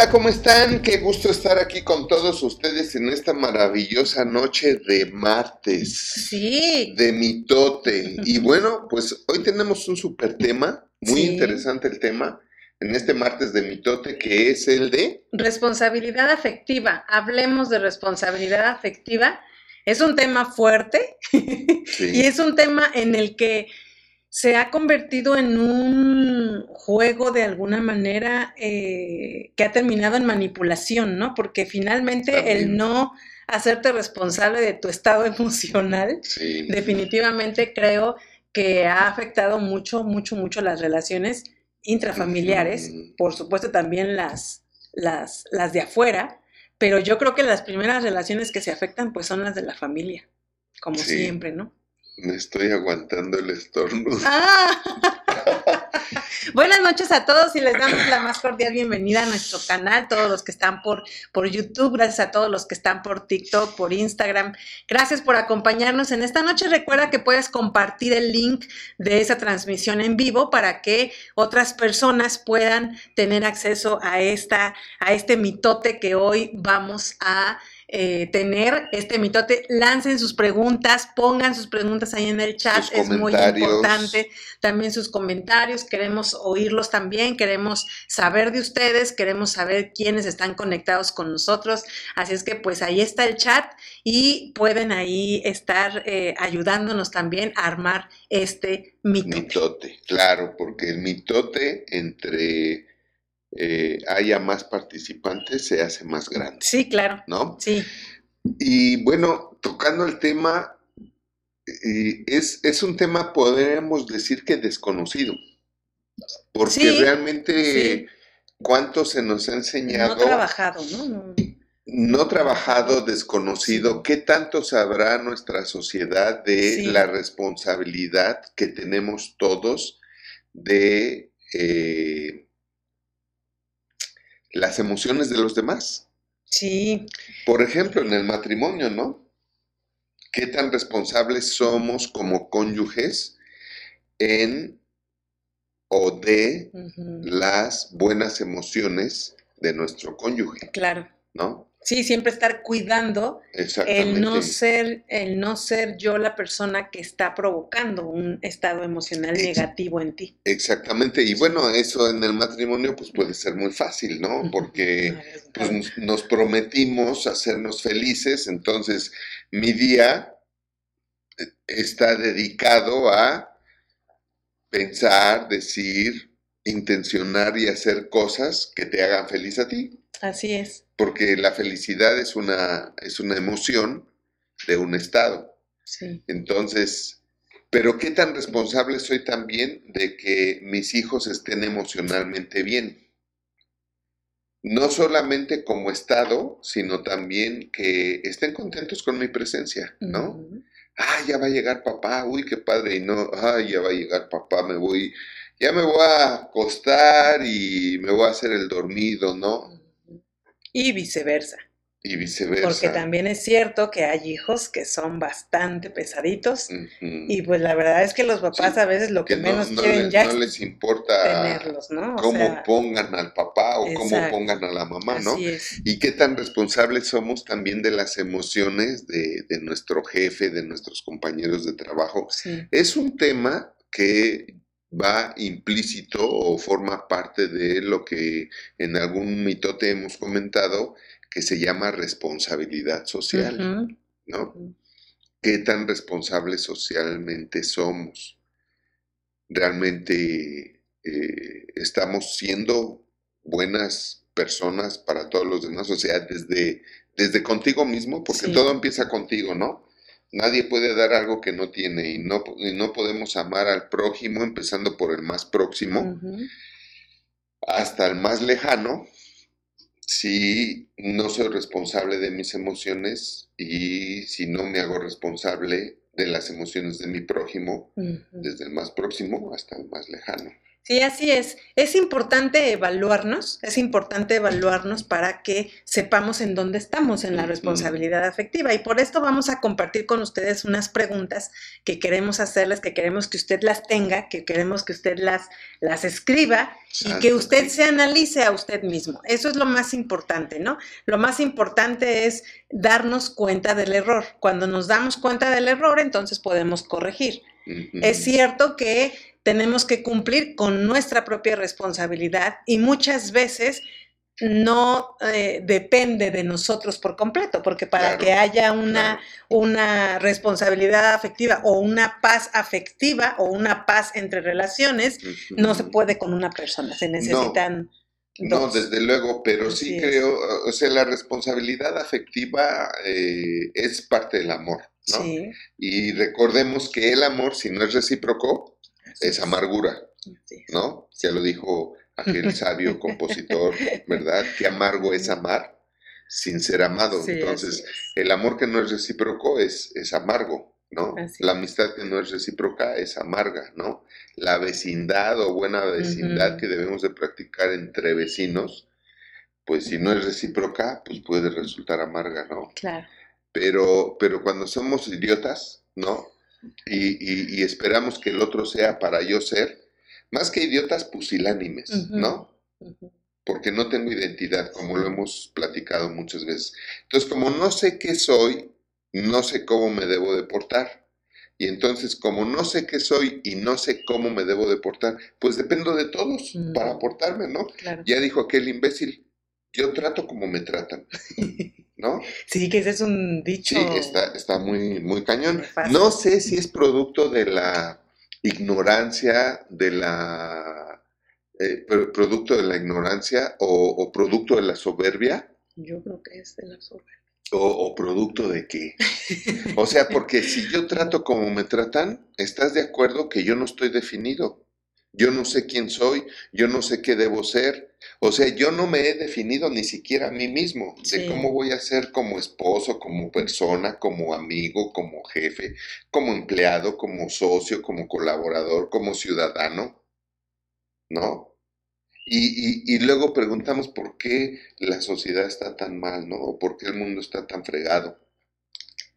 Hola, ¿cómo están? Qué gusto estar aquí con todos ustedes en esta maravillosa noche de martes. Sí. De mitote. Y bueno, pues hoy tenemos un super tema, muy Sí. interesante el tema, en este martes de mitote, que es el de... Responsabilidad afectiva. Hablemos de responsabilidad afectiva. Es un tema fuerte Sí. y es un tema en el que se ha convertido en un juego de alguna manera eh, que ha terminado en manipulación, ¿no? Porque finalmente También. el no hacerte responsable de tu estado emocional Sí. definitivamente creo que ha afectado mucho, mucho, mucho las relaciones intrafamiliares, por supuesto también las, las, las de afuera, pero yo creo que las primeras relaciones que se afectan pues son las de la familia, como Sí. siempre, ¿no? Me estoy aguantando el estornudo. ¡Ah! Buenas noches a todos y les damos la más cordial bienvenida a nuestro canal, todos los que están por, por YouTube, gracias a todos los que están por TikTok, por Instagram. Gracias por acompañarnos en esta noche. Recuerda que puedes compartir el link de esa transmisión en vivo para que otras personas puedan tener acceso a, esta, a este mitote que hoy vamos a eh, tener este mitote. Lancen sus preguntas, pongan sus preguntas ahí en el chat, Sus es muy importante. También sus comentarios, queremos oírlos también, queremos saber de ustedes, queremos saber quiénes están conectados con nosotros. Así es que pues ahí está el chat y pueden ahí estar eh, ayudándonos también a armar este mitote. Mitote, claro, porque el mitote entre eh, haya más participantes se hace más grande, Sí, claro. ¿no? Sí, Y bueno, tocando el tema, eh, es, es un tema, podríamos decir que desconocido, porque Sí, realmente sí. cuánto se nos ha enseñado, no trabajado, ¿no? No. trabajado, desconocido, qué tanto sabrá nuestra sociedad de Sí. la responsabilidad que tenemos todos de eh, las emociones de los demás. Sí, Por ejemplo, en el matrimonio, ¿no? ¿Qué tan responsables somos como cónyuges en o de las buenas emociones de nuestro cónyuge, claro. ¿no? Sí, siempre estar cuidando el no ser, el no ser yo la persona que está provocando un estado emocional Ex- negativo en ti. Exactamente. Y bueno, eso en el matrimonio pues puede ser muy fácil, ¿no? Porque pues, nos, nos prometimos hacernos felices, entonces mi día eh, está dedicado a pensar, decir, intencionar y hacer cosas que te hagan feliz a ti, Así es. porque la felicidad es una, es una emoción de un estado. Sí. Entonces, pero qué tan responsable soy también de que mis hijos estén emocionalmente bien. No solamente como estado, sino también que estén contentos con mi presencia, ¿no? Ujú. Ah, ya va a llegar papá, uy, qué padre, y no, ah, ya va a llegar papá, me voy, ya me voy a acostar y me voy a hacer el dormido, ¿no? Y viceversa. Y viceversa. Porque también es cierto que hay hijos que son bastante pesaditos y pues la verdad es que los papás Sí, a veces lo que, que no, menos no quieren les, ya no es les importa tenerlos, ¿no? O cómo sea, pongan al papá o cómo pongan a la mamá, ¿no? así es. Y qué tan responsables somos también de las emociones de, de nuestro jefe, de nuestros compañeros de trabajo. Sí. Es un tema que va implícito o forma parte de lo que en algún mitote hemos comentado, que se llama responsabilidad social. ¿no? ¿Qué tan responsables socialmente somos? ¿Realmente eh, estamos siendo buenas personas para todos los demás? O sea, desde, desde contigo mismo, porque Sí. todo empieza contigo, ¿no? Nadie puede dar algo que no tiene y no, y no podemos amar al prójimo, empezando por el más próximo, hasta el más lejano, si no soy responsable de mis emociones y si no me hago responsable de las emociones de mi prójimo, desde el más próximo hasta el más lejano. Sí, así es. Es importante evaluarnos, es importante evaluarnos para que sepamos en dónde estamos en la responsabilidad afectiva. Y por esto vamos a compartir con ustedes unas preguntas que queremos hacerles, que queremos que usted las tenga, que queremos que usted las, las escriba y que usted se analice a usted mismo. Eso es lo más importante, ¿no? Lo más importante es darnos cuenta del error. Cuando nos damos cuenta del error, entonces podemos corregir. Es cierto que tenemos que cumplir con nuestra propia responsabilidad y muchas veces no eh, depende de nosotros por completo, porque para que haya una, una responsabilidad afectiva o una paz afectiva o una paz entre relaciones, no se puede con una persona, se necesitan... No, desde luego, pero sí creo, o sea, la responsabilidad afectiva eh, es parte del amor, ¿no? Y recordemos que el amor, si no es recíproco, es amargura, ¿no? Ya lo dijo aquel sabio compositor, ¿verdad? Que amargo es amar sin ser amado. Entonces, el amor que no es recíproco es, es amargo, ¿no? La amistad que no es recíproca es amarga, ¿no? La vecindad o buena vecindad que debemos de practicar entre vecinos, pues si no es recíproca, pues puede resultar amarga, ¿no? Claro. Pero, pero cuando somos idiotas, ¿no? y, esperamos que el otro sea para yo ser, más que idiotas pusilánimes, ¿no? Porque no tengo identidad, como lo hemos platicado muchas veces. Entonces, como no sé qué soy, no sé cómo me debo de portar. Y entonces, como no sé qué soy y no sé cómo me debo de portar, pues dependo de todos para portarme, ¿no? Ya dijo aquel imbécil, yo trato como me tratan. ¿no? Sí, que ese es un dicho. Sí, está, está muy, muy cañón. No sé si es producto de la ignorancia, de la eh, producto de la ignorancia o, producto de la soberbia. Yo creo que es de la soberbia. O, o, producto de qué. O sea, porque si yo trato como me tratan, ¿estás de acuerdo que yo no estoy definido? Yo no sé quién soy, yo no sé qué debo ser. O sea, yo no me he definido ni siquiera a mí mismo de cómo voy a ser como esposo, como persona, como amigo, como jefe, como empleado, como socio, como colaborador, como ciudadano. ¿No? Y, y, luego preguntamos por qué la sociedad está tan mal, ¿no? O por qué el mundo está tan fregado.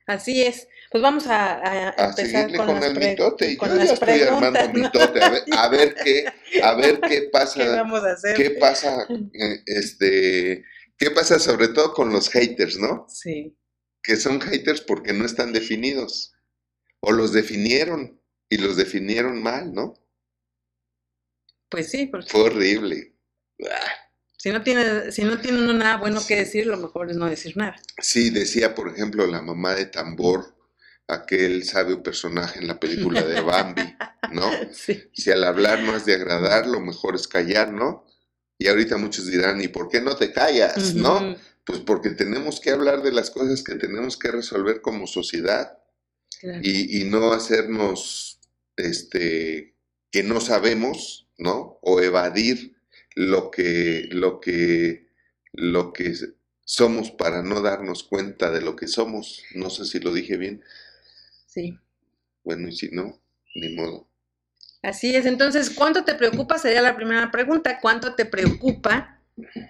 Así es. Pues vamos a, empezar con, el mitote. Yo ya estoy armando mitote. A ver, qué, a ver qué pasa. ¿Qué vamos a hacer? ¿Qué pasa? Eh, este, ¿qué pasa sobre todo con los haters, no? Sí. Que son haters porque no están definidos. O los definieron y los definieron mal, ¿no? Pues sí, porque... Fue horrible. Si no tiene, si no tiene uno nada bueno que decir, lo mejor es no decir nada. Sí, decía, por ejemplo, la mamá de Tambor, aquel sabio personaje en la película de Bambi, ¿no? Si al hablar no has de agradar, lo mejor es callar, ¿no? Y ahorita muchos dirán, ¿y por qué no te callas, no? Pues porque tenemos que hablar de las cosas que tenemos que resolver como sociedad y, y, no hacernos, este, que no sabemos, ¿no? O evadir lo que, lo que, lo que somos para no darnos cuenta de lo que somos. No sé si lo dije bien. Sí. Bueno, y si no, ni modo. Así es. Entonces, ¿cuánto te preocupa? Sería la primera pregunta. ¿Cuánto te preocupa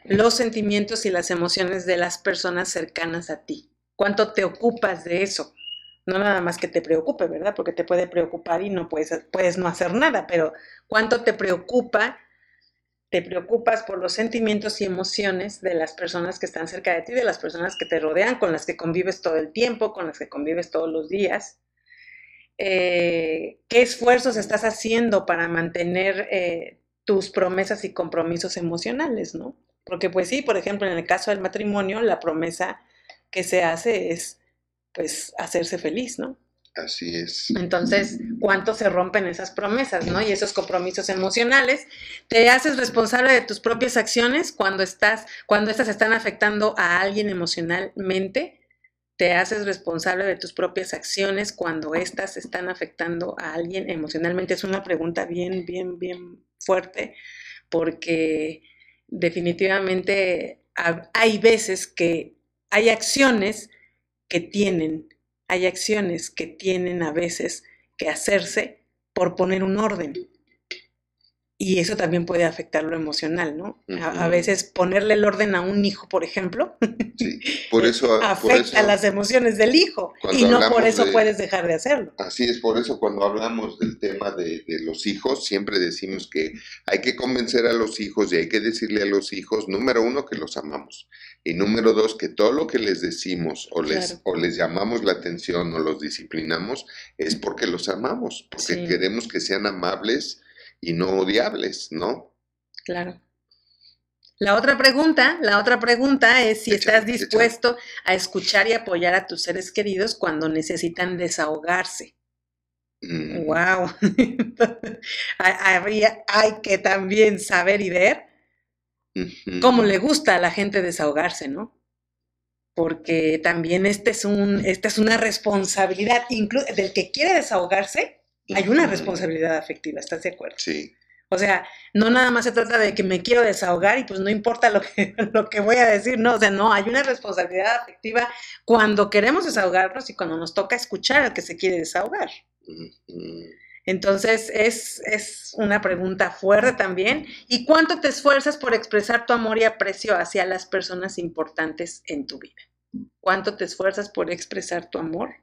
los sentimientos y las emociones de las personas cercanas a ti? ¿Cuánto te ocupas de eso? No nada más que te preocupe, ¿verdad? Porque te puede preocupar y no puedes, puedes no hacer nada, pero ¿cuánto te preocupa te preocupas por los sentimientos y emociones de las personas que están cerca de ti, de las personas que te rodean, con las que convives todo el tiempo, con las que convives todos los días. Eh, ¿Qué esfuerzos estás haciendo para mantener eh, tus promesas y compromisos emocionales, no? Porque pues sí, por ejemplo, en el caso del matrimonio, la promesa que se hace es pues hacerse feliz, ¿no? Así es. Entonces, ¿cuánto se rompen esas promesas, no? Y esos compromisos emocionales. Te haces responsable de tus propias acciones cuando estás, cuando estas están afectando a alguien emocionalmente. Te haces responsable de tus propias acciones cuando estas están afectando a alguien emocionalmente. Es una pregunta bien, bien, bien fuerte, porque definitivamente hay veces que hay acciones que tienen hay acciones que tienen a veces que hacerse por poner un orden. Y eso también puede afectar lo emocional, ¿no? a, veces ponerle el orden a un hijo, por ejemplo, sí, por eso, afecta las emociones del hijo y no por eso puedes dejar de hacerlo. Así es, por eso cuando hablamos del tema de, los hijos, siempre decimos que hay que convencer a los hijos y hay que decirle a los hijos, número uno, que los amamos y número dos, que todo lo que les decimos o les, o les llamamos la atención o los disciplinamos es porque los amamos, porque queremos que sean amables y no odiables, ¿no? Claro. La otra pregunta, la otra pregunta es si estás dispuesto a escuchar y apoyar a tus seres queridos cuando necesitan desahogarse. Wow. Mm. hay que también saber y ver cómo le gusta a la gente desahogarse, ¿no? Porque también este es un, esta es una responsabilidad, incluso del que quiere desahogarse, hay una responsabilidad afectiva, ¿estás de acuerdo? Sí. O sea, no nada más se trata de que me quiero desahogar y pues no importa lo que, lo que voy a decir, no, o sea, no, hay una responsabilidad afectiva cuando queremos desahogarnos y cuando nos toca escuchar al que se quiere desahogar. Entonces, es, es una pregunta fuerte también. ¿Y cuánto te esfuerzas por expresar tu amor y aprecio hacia las personas importantes en tu vida? ¿Cuánto te esfuerzas por expresar tu amor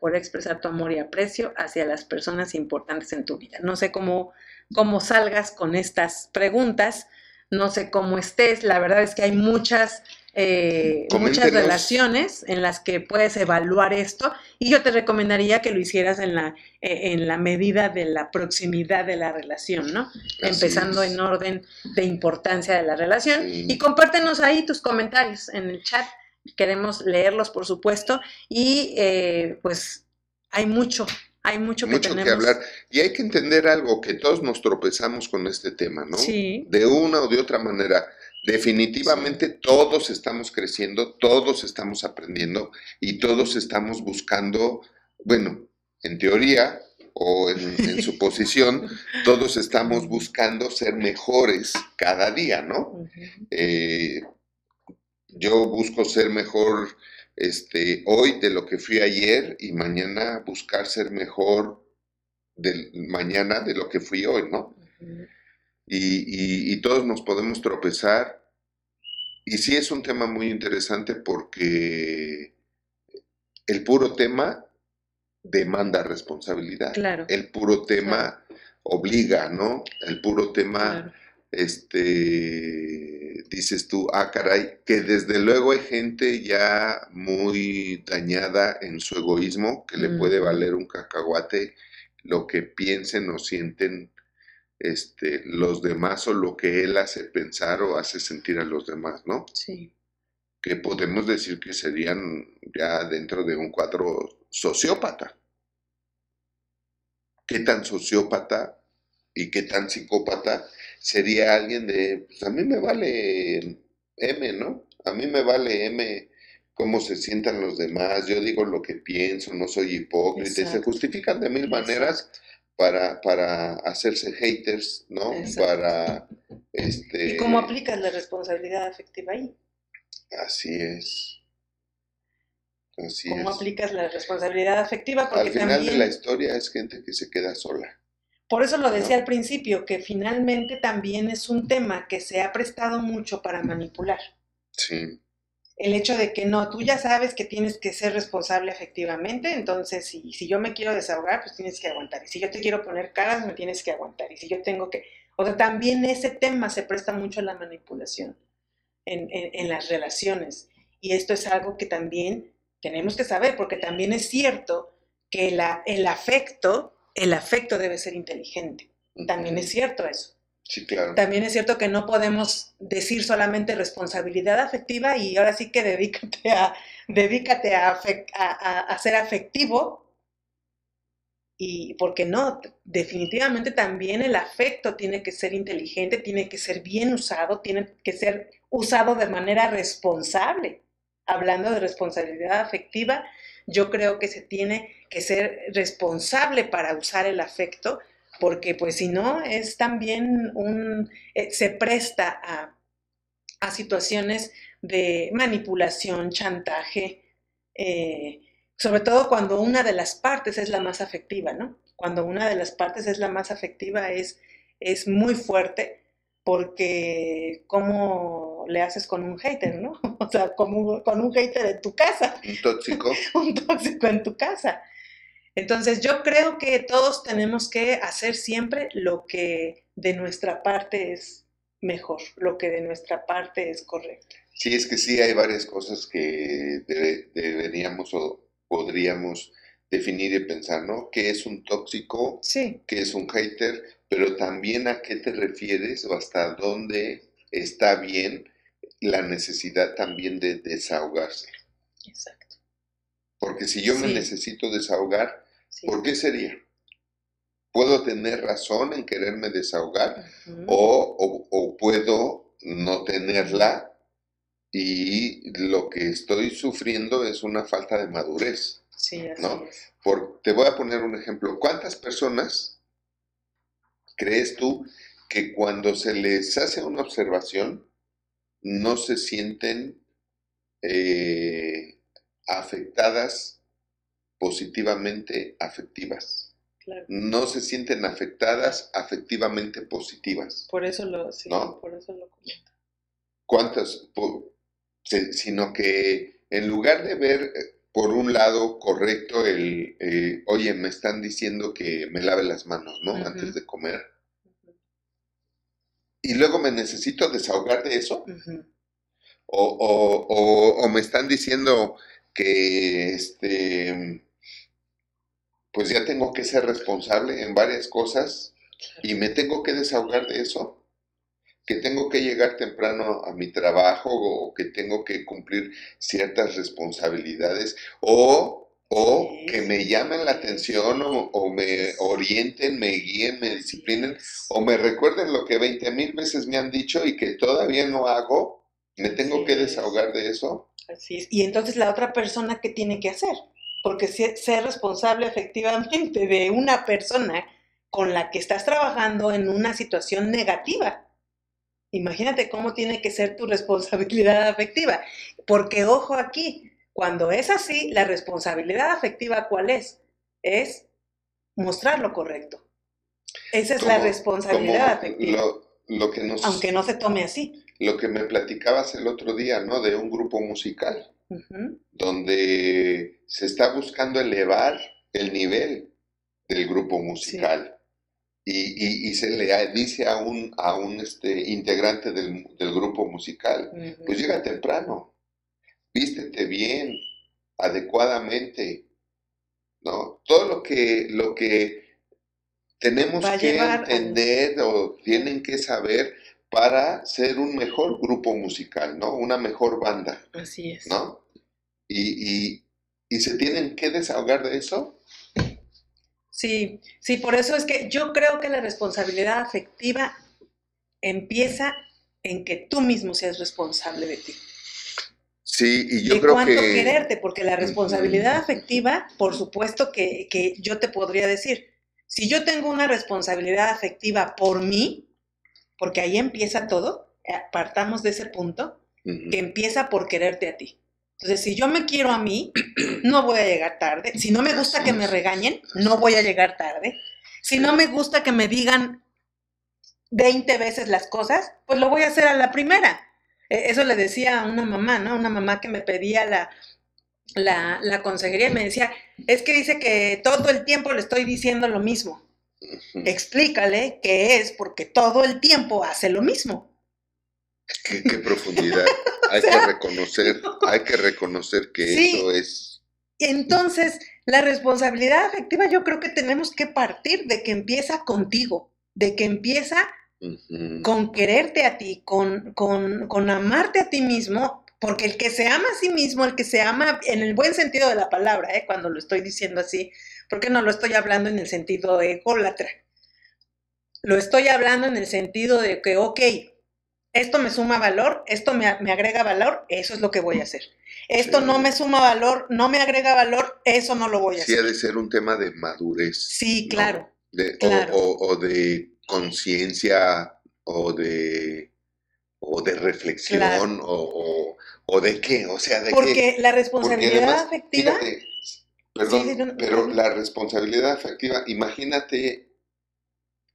por expresar tu amor y aprecio hacia las personas importantes en tu vida. No sé cómo, cómo salgas con estas preguntas, no sé cómo estés, la verdad es que hay muchas, eh, muchas relaciones en las que puedes evaluar esto y yo te recomendaría que lo hicieras en la, eh, en la medida de la proximidad de la relación, ¿no? Empezando en orden de importancia de la relación y compártenos ahí tus comentarios en el chat queremos leerlos, por supuesto, y eh, pues hay mucho, hay mucho que mucho que hablar. Y hay que entender algo, que todos nos tropezamos con este tema, ¿no? Sí. De una o de otra manera. Definitivamente todos estamos creciendo, todos estamos aprendiendo y todos estamos buscando, bueno, en teoría o en, su posición, todos estamos buscando ser mejores cada día, ¿no? Yo busco ser mejor este, hoy de lo que fui ayer y mañana buscar ser mejor del, mañana de lo que fui hoy, ¿no? y, y, todos nos podemos tropezar. Y sí es un tema muy interesante porque el puro tema demanda responsabilidad. Claro. El puro tema obliga, ¿no? El puro tema, este dices tú, ah, caray, que desde luego hay gente ya muy dañada en su egoísmo, que le puede valer un cacahuate lo que piensen o sienten este, los demás o lo que él hace pensar o hace sentir a los demás, ¿no? Sí. Que podemos decir que serían ya dentro de un cuadro sociópata. ¿Qué tan sociópata y qué tan psicópata sería alguien de, pues a mí me vale M, ¿no? A mí me vale M cómo se sientan los demás, yo digo lo que pienso, no soy hipócrita, se justifican de mil maneras para, para hacerse haters, ¿no? Para, este... ¿Y cómo aplicas la responsabilidad afectiva ahí? Así es. Así ¿Cómo aplicas la responsabilidad afectiva? Porque Al final de la historia es gente que se queda sola. Por eso lo decía al principio, que finalmente también es un tema que se ha prestado mucho para manipular. Sí. El hecho de que no, tú ya sabes que tienes que ser responsable efectivamente, entonces si, si yo me quiero desahogar, pues tienes que aguantar. Y si yo te quiero poner caras, me tienes que aguantar. Y si yo tengo que... O sea, también ese tema se presta mucho a la manipulación en, en las relaciones. Y esto es algo que también tenemos que saber, porque también es cierto que la, el afecto el afecto debe ser inteligente. También es cierto eso. Sí, claro. También es cierto que no podemos decir solamente responsabilidad afectiva y ahora sí que dedícate a, dedícate a, a, ser afectivo. Y porque no, definitivamente también el afecto tiene que ser inteligente, tiene que ser bien usado, tiene que ser usado de manera responsable. Hablando de responsabilidad afectiva, yo creo que se tiene que ser responsable para usar el afecto, porque pues si no, es también un, eh, se presta a, situaciones de manipulación, chantaje, eh, sobre todo cuando una de las partes es la más afectiva, ¿no? Cuando una de las partes es la más afectiva es es muy fuerte porque le haces con un hater, ¿no? O sea, como, con un hater en tu casa. Un tóxico. un tóxico en tu casa. Entonces yo creo que todos tenemos que hacer siempre lo que de nuestra parte es mejor, lo que de nuestra parte es correcto. Sí, es que sí hay varias cosas que deberíamos o podríamos definir y pensar, ¿no? ¿Qué es un tóxico? Sí. ¿Qué es un hater? Pero también a qué te refieres o hasta dónde está bien la necesidad también de desahogarse. Exacto. Porque si yo me necesito desahogar, ¿por qué sería? ¿Puedo tener razón en quererme desahogar o, o, puedo no tenerla y lo que estoy sufriendo es una falta de madurez? Sí, así ¿no? Por, te voy a poner un ejemplo. ¿Cuántas personas crees tú que cuando se les hace una observación no se sienten eh, afectadas positivamente afectivas? No se sienten afectadas afectivamente positivas. Por eso lo, sí, por eso lo comento. ¿Cuántas? sino que en lugar de ver eh, por un lado correcto el, eh, oye, me están diciendo que me lave las manos, ¿no? Antes de comer. Y luego me necesito desahogar de eso. o, o, o, me están diciendo que, este, pues ya tengo que ser responsable en varias cosas y me tengo que desahogar de eso que tengo que llegar temprano a mi trabajo o que tengo que cumplir ciertas responsabilidades o, o que me llamen la atención o, me orienten, me guíen, me disciplinen o me recuerden lo que 20 mil veces me han dicho y que todavía no hago, me tengo que desahogar de eso. Así es. Y entonces la otra persona, ¿qué tiene que hacer? Porque ser responsable efectivamente de una persona con la que estás trabajando en una situación negativa Imagínate cómo tiene que ser tu responsabilidad afectiva. Porque ojo aquí, cuando es así, la responsabilidad afectiva ¿cuál es? Es mostrar lo correcto. Esa es la responsabilidad afectiva. Lo, que nos, Aunque no se tome así. Lo que me platicabas el otro día, ¿no? De un grupo musical, donde se está buscando elevar el nivel del grupo musical y, se le dice a un, a un este, integrante del, grupo musical, pues llega temprano, vístete bien, adecuadamente, ¿no? Todo lo que, lo que tenemos que entender o tienen que saber para ser un mejor grupo musical, ¿no? Una mejor banda. Así es. ¿No? Y, y se tienen que desahogar de eso Sí, sí, por eso es que yo creo que la responsabilidad afectiva empieza en que tú mismo seas responsable de ti. Sí, y yo creo cuánto quererte, porque la responsabilidad afectiva, por supuesto que, que, yo te podría decir, si yo tengo una responsabilidad afectiva por mí, porque ahí empieza todo, eh, partamos de ese punto, que empieza por quererte a ti. Entonces, si yo me quiero a mí, no voy a llegar tarde. Si no me gusta que me regañen, no voy a llegar tarde. Si no me gusta que me digan 20 veces las cosas, pues lo voy a hacer a la primera. E, eso le decía a una mamá, ¿no? Una mamá que me pedía la, la, la consejería y me decía, es que dice que todo el tiempo le estoy diciendo lo mismo. Explícale que es porque todo el tiempo hace lo mismo. Qué, profundidad. hay que reconocer, hay que reconocer que eso es. Entonces, la responsabilidad afectiva yo creo que tenemos que partir de que empieza contigo, de que empieza con quererte a ti, con, con, con amarte a ti mismo, porque el que se ama a sí mismo, el que se ama en el buen sentido de la palabra, ¿eh? cuando lo estoy diciendo así, porque no lo estoy hablando en el sentido ególatra. Lo estoy hablando en el sentido de que, ok, esto me suma valor, esto me, agrega valor, eso es lo que voy a hacer. Esto no me suma valor, no me agrega valor, eso no lo voy a hacer. Sí, ha de ser un tema de madurez. Sí, claro. O, de conciencia o de, o de reflexión o, de qué, o sea, de Porque la responsabilidad afectiva... perdón, pero la responsabilidad afectiva, imagínate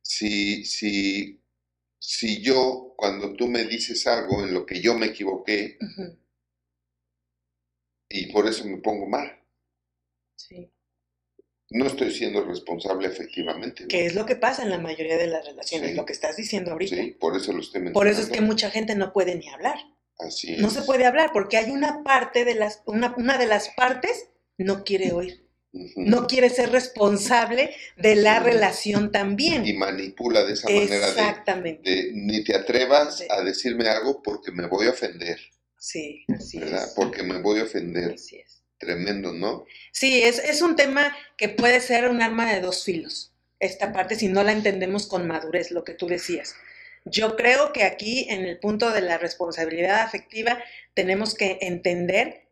si, si, si yo, cuando tú me dices algo en lo que yo me equivoqué, y por eso me pongo mal. Sí. No estoy siendo responsable efectivamente. ¿Qué es lo que pasa en la mayoría de las relaciones? Lo que estás diciendo ahorita. Sí, por eso lo estoy mencionando. Por eso es que mucha gente no puede ni hablar. Así es. No se puede hablar porque hay una parte de las, una, una de las partes no quiere oír. No quiere ser responsable de la relación también. Y manipula de esa manera. Exactamente. ni te atrevas a decirme algo porque me voy a ofender. Sí, así ¿verdad? Porque me voy a ofender. Así es. Tremendo, ¿no? Sí, es, es un tema que puede ser un arma de dos filos. Esta parte, si no la entendemos con madurez, lo que tú decías. Yo creo que aquí, en el punto de la responsabilidad afectiva, tenemos que entender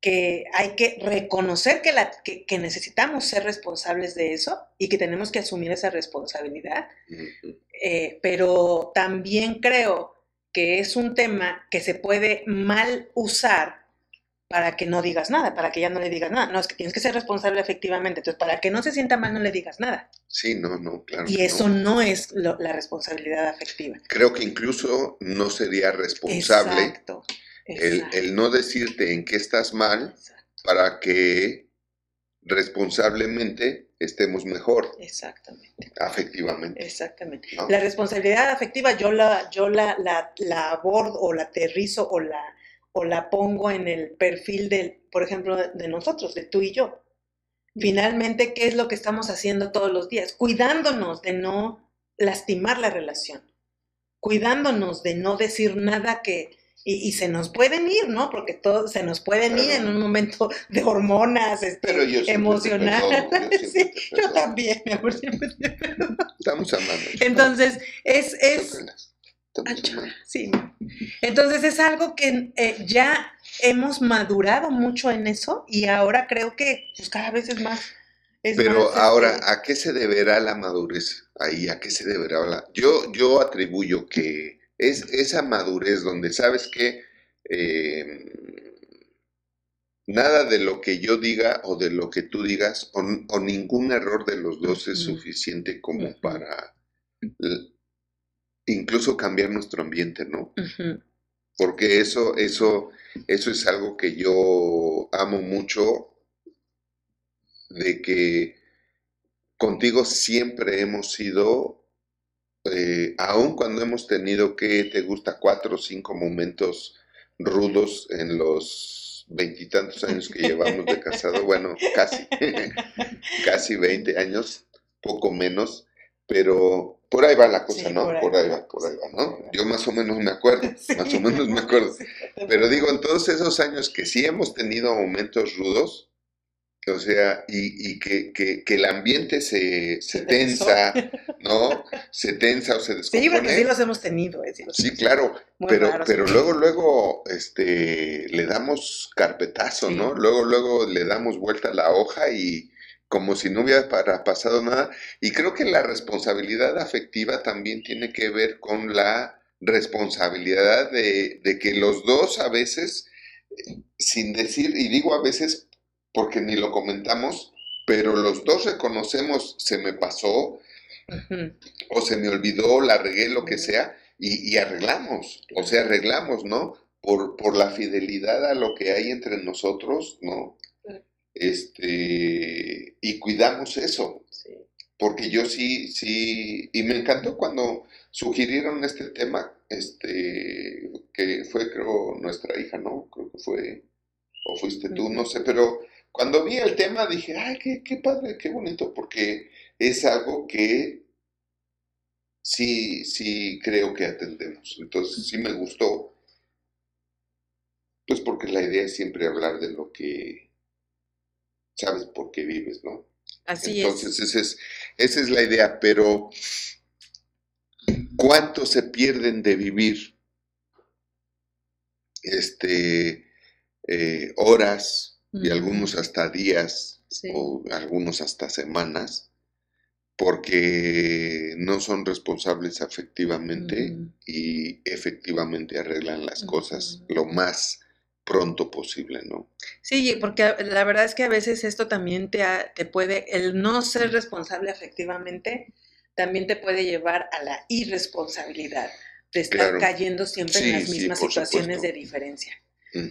que hay que reconocer que, la, que, necesitamos ser responsables de eso y que tenemos que asumir esa responsabilidad. Eh, pero también creo que es un tema que se puede mal usar para que no digas nada, para que ya no le digas nada. No, es que tienes que ser responsable efectivamente. Entonces, para que no se sienta mal, no le digas nada. Sí, no, no, claro. Y eso no, es la responsabilidad afectiva. Creo que incluso no sería responsable. Exacto el, no decirte en qué estás mal para que responsablemente estemos mejor. Exactamente. Afectivamente. Exactamente. La responsabilidad afectiva yo la, yo la, la, abordo o la aterrizo o la, o la pongo en el perfil del, por ejemplo, de nosotros, de tú y yo. Finalmente, ¿qué es lo que estamos haciendo todos los días? Cuidándonos de no lastimar la relación, cuidándonos de no decir nada que, y, se nos pueden ir, ¿no? Porque todo, se nos pueden ir en un momento de hormonas este, emocionales. Yo, también, mi amor, siempre Estamos amando. Entonces, es... es sí. Entonces es algo que eh, ya hemos madurado mucho en eso y ahora creo que pues, cada vez es más... Pero este, ahora, ¿a qué se deberá la madurez? Ahí, ¿a qué se deberá la... Yo, yo atribuyo que es esa madurez donde sabes que eh, nada de lo que yo diga o de lo que tú digas o, ningún error de los dos es suficiente como para incluso cambiar nuestro ambiente, ¿no? Porque eso, eso, eso es algo que yo amo mucho de que contigo siempre hemos sido eh, aun cuando hemos tenido que te gusta cuatro o cinco momentos rudos en los veintitantos años que llevamos de casado, bueno, casi, casi 20 años, poco menos, pero por ahí va la cosa, ¿no? Por ahí, va, por ahí va, ¿no? Yo más o menos me acuerdo, más o menos me acuerdo. Pero digo, en todos esos años que sí hemos tenido momentos rudos, o sea, y, y que, que, que, el ambiente se, se tensa, ¿no? Se tensa o se descompone. Sí, porque sí los hemos tenido. Eh, sí, claro, pero, pero luego, luego, este, le damos carpetazo, ¿no? Luego, luego le damos vuelta a la hoja y como si no hubiera pasado nada. Y creo que la responsabilidad afectiva también tiene que ver con la responsabilidad de, de que los dos a veces, eh, sin decir, y digo a veces porque ni lo comentamos, pero los dos reconocemos, se me pasó, o se me olvidó, la regué, lo que sea, y, arreglamos, o sea, arreglamos, ¿no? Por, por la fidelidad a lo que hay entre nosotros, ¿no? Este, y cuidamos eso. Porque yo sí, sí, y me encantó cuando sugirieron este tema, este, que fue creo nuestra hija, ¿no? Creo que fue, o fuiste tú, no sé, pero cuando vi el tema dije, ay, qué, qué padre, qué bonito, porque es algo que sí, sí creo que atendemos. Entonces sí me gustó, pues porque la idea es siempre hablar de lo que sabes por qué vives, ¿no? Así Entonces, es. Entonces esa es la idea, pero ¿cuánto se pierden de vivir? Este, eh, horas, y algunos hasta días o algunos hasta semanas, porque no son responsables afectivamente y efectivamente arreglan las cosas lo más pronto posible, ¿no? Sí, porque la verdad es que a veces esto también te, te puede, el no ser responsable afectivamente, también te puede llevar a la irresponsabilidad de estar cayendo siempre en las mismas situaciones de diferencia.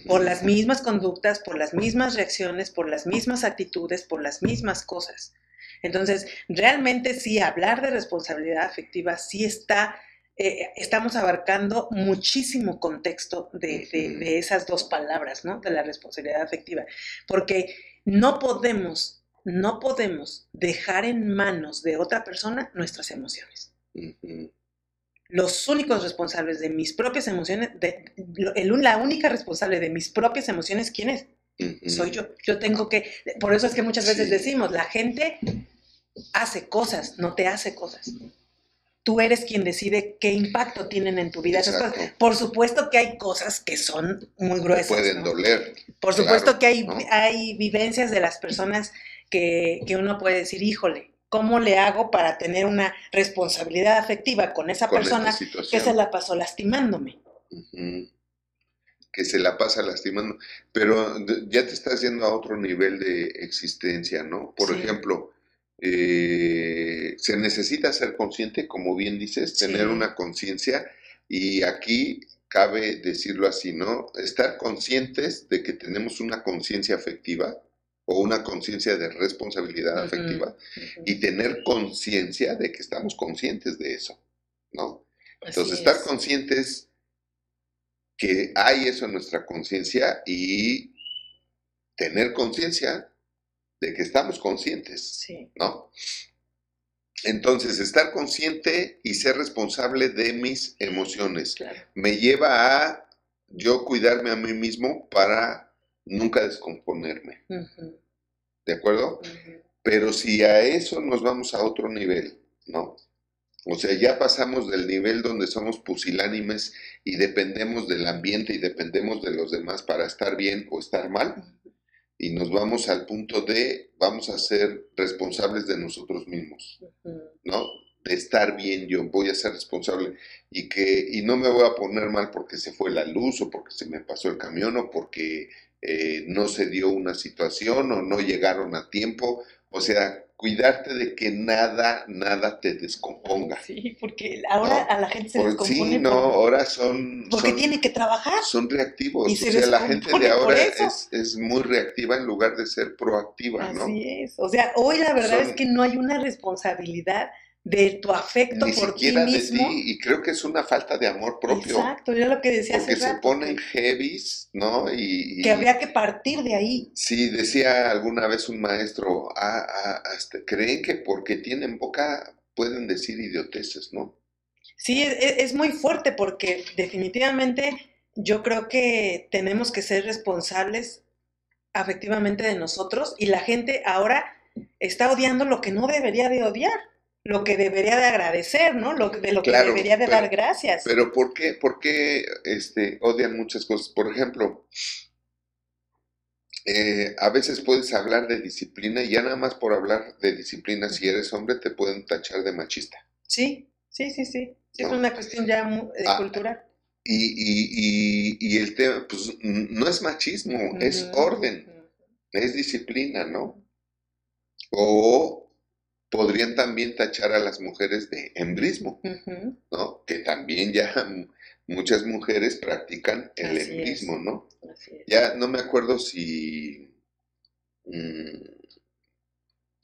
Por las mismas conductas, por las mismas reacciones, por las mismas actitudes, por las mismas cosas. Entonces, realmente sí, hablar de responsabilidad afectiva sí está, eh, estamos abarcando muchísimo contexto de, de, esas dos palabras, ¿no? De la responsabilidad afectiva, porque no podemos, no podemos dejar en manos de otra persona nuestras emociones los únicos responsables de mis propias emociones, de, la única responsable de mis propias emociones, ¿quién es? Soy yo. Yo tengo que, por eso es que muchas veces decimos, la gente hace cosas, no te hace cosas. Tú eres quien decide qué impacto tienen en tu vida Por supuesto que hay cosas que son muy gruesas. pueden doler. Por supuesto que hay, hay vivencias de las personas que, que uno puede decir, híjole, ¿Cómo le hago para tener una responsabilidad afectiva con esa persona que se la pasó lastimándome? Que se la pasa lastimando. Pero ya te estás yendo a otro nivel de existencia, ¿no? Por ejemplo, eh, se necesita ser consciente, como bien dices, tener una conciencia y aquí cabe decirlo así, ¿no? Estar conscientes de que tenemos una conciencia afectiva o una conciencia de responsabilidad afectiva y tener conciencia de que estamos conscientes de eso, ¿no? Entonces, estar conscientes que hay eso en nuestra conciencia y tener conciencia de que estamos conscientes, ¿no? Entonces, estar consciente y ser responsable de mis emociones me lleva a yo cuidarme a mí mismo para nunca descomponerme. ¿De acuerdo? Pero si a eso nos vamos a otro nivel, ¿no? O sea, ya pasamos del nivel donde somos pusilánimes y dependemos del ambiente y dependemos de los demás para estar bien o estar mal. Y nos vamos al punto de, vamos a ser responsables de nosotros mismos, ¿no? De estar bien yo, voy a ser responsable y que, y no me voy a poner mal porque se fue la luz o porque se me pasó el camión o porque eh, no se dio una situación o no llegaron a tiempo. O sea, cuidarte de que nada, nada te descomponga. Sí, porque ahora a la gente se descompone. Sí, no, ahora son... Porque tiene que trabajar. Son reactivos. o sea, la gente de ahora es, es, muy reactiva en lugar de ser proactiva, ¿no? Así es. O sea, hoy la verdad es que no hay una responsabilidad de tu afecto por ti mismo. y creo que es una falta de amor propio. Exacto, yo lo que decía Porque se ponen heavies, ¿no? Y, que habría que partir de ahí. Sí, decía alguna vez un maestro, ah, ah, hasta creen que porque tienen boca pueden decir idioteces, ¿no? Sí, es, e, es muy fuerte porque definitivamente yo creo que tenemos que ser responsables afectivamente de nosotros y la gente ahora está odiando lo que no debería de odiar lo que debería de agradecer, ¿no? Lo, de lo que debería de dar gracias. Pero ¿por qué, por qué este, odian muchas cosas? Por ejemplo, eh, a veces puedes hablar de disciplina y ya nada más por hablar de disciplina, si eres hombre, te pueden tachar de machista. Sí, sí, sí, sí. Es una cuestión ya de ah, cultural. Y, y, y, el tema, pues no es machismo, es orden, es disciplina, ¿no? O podrían también tachar a las mujeres de embrismo, ¿no? Que también ya muchas mujeres practican el embrismo, ¿no? Ya no me acuerdo si mm,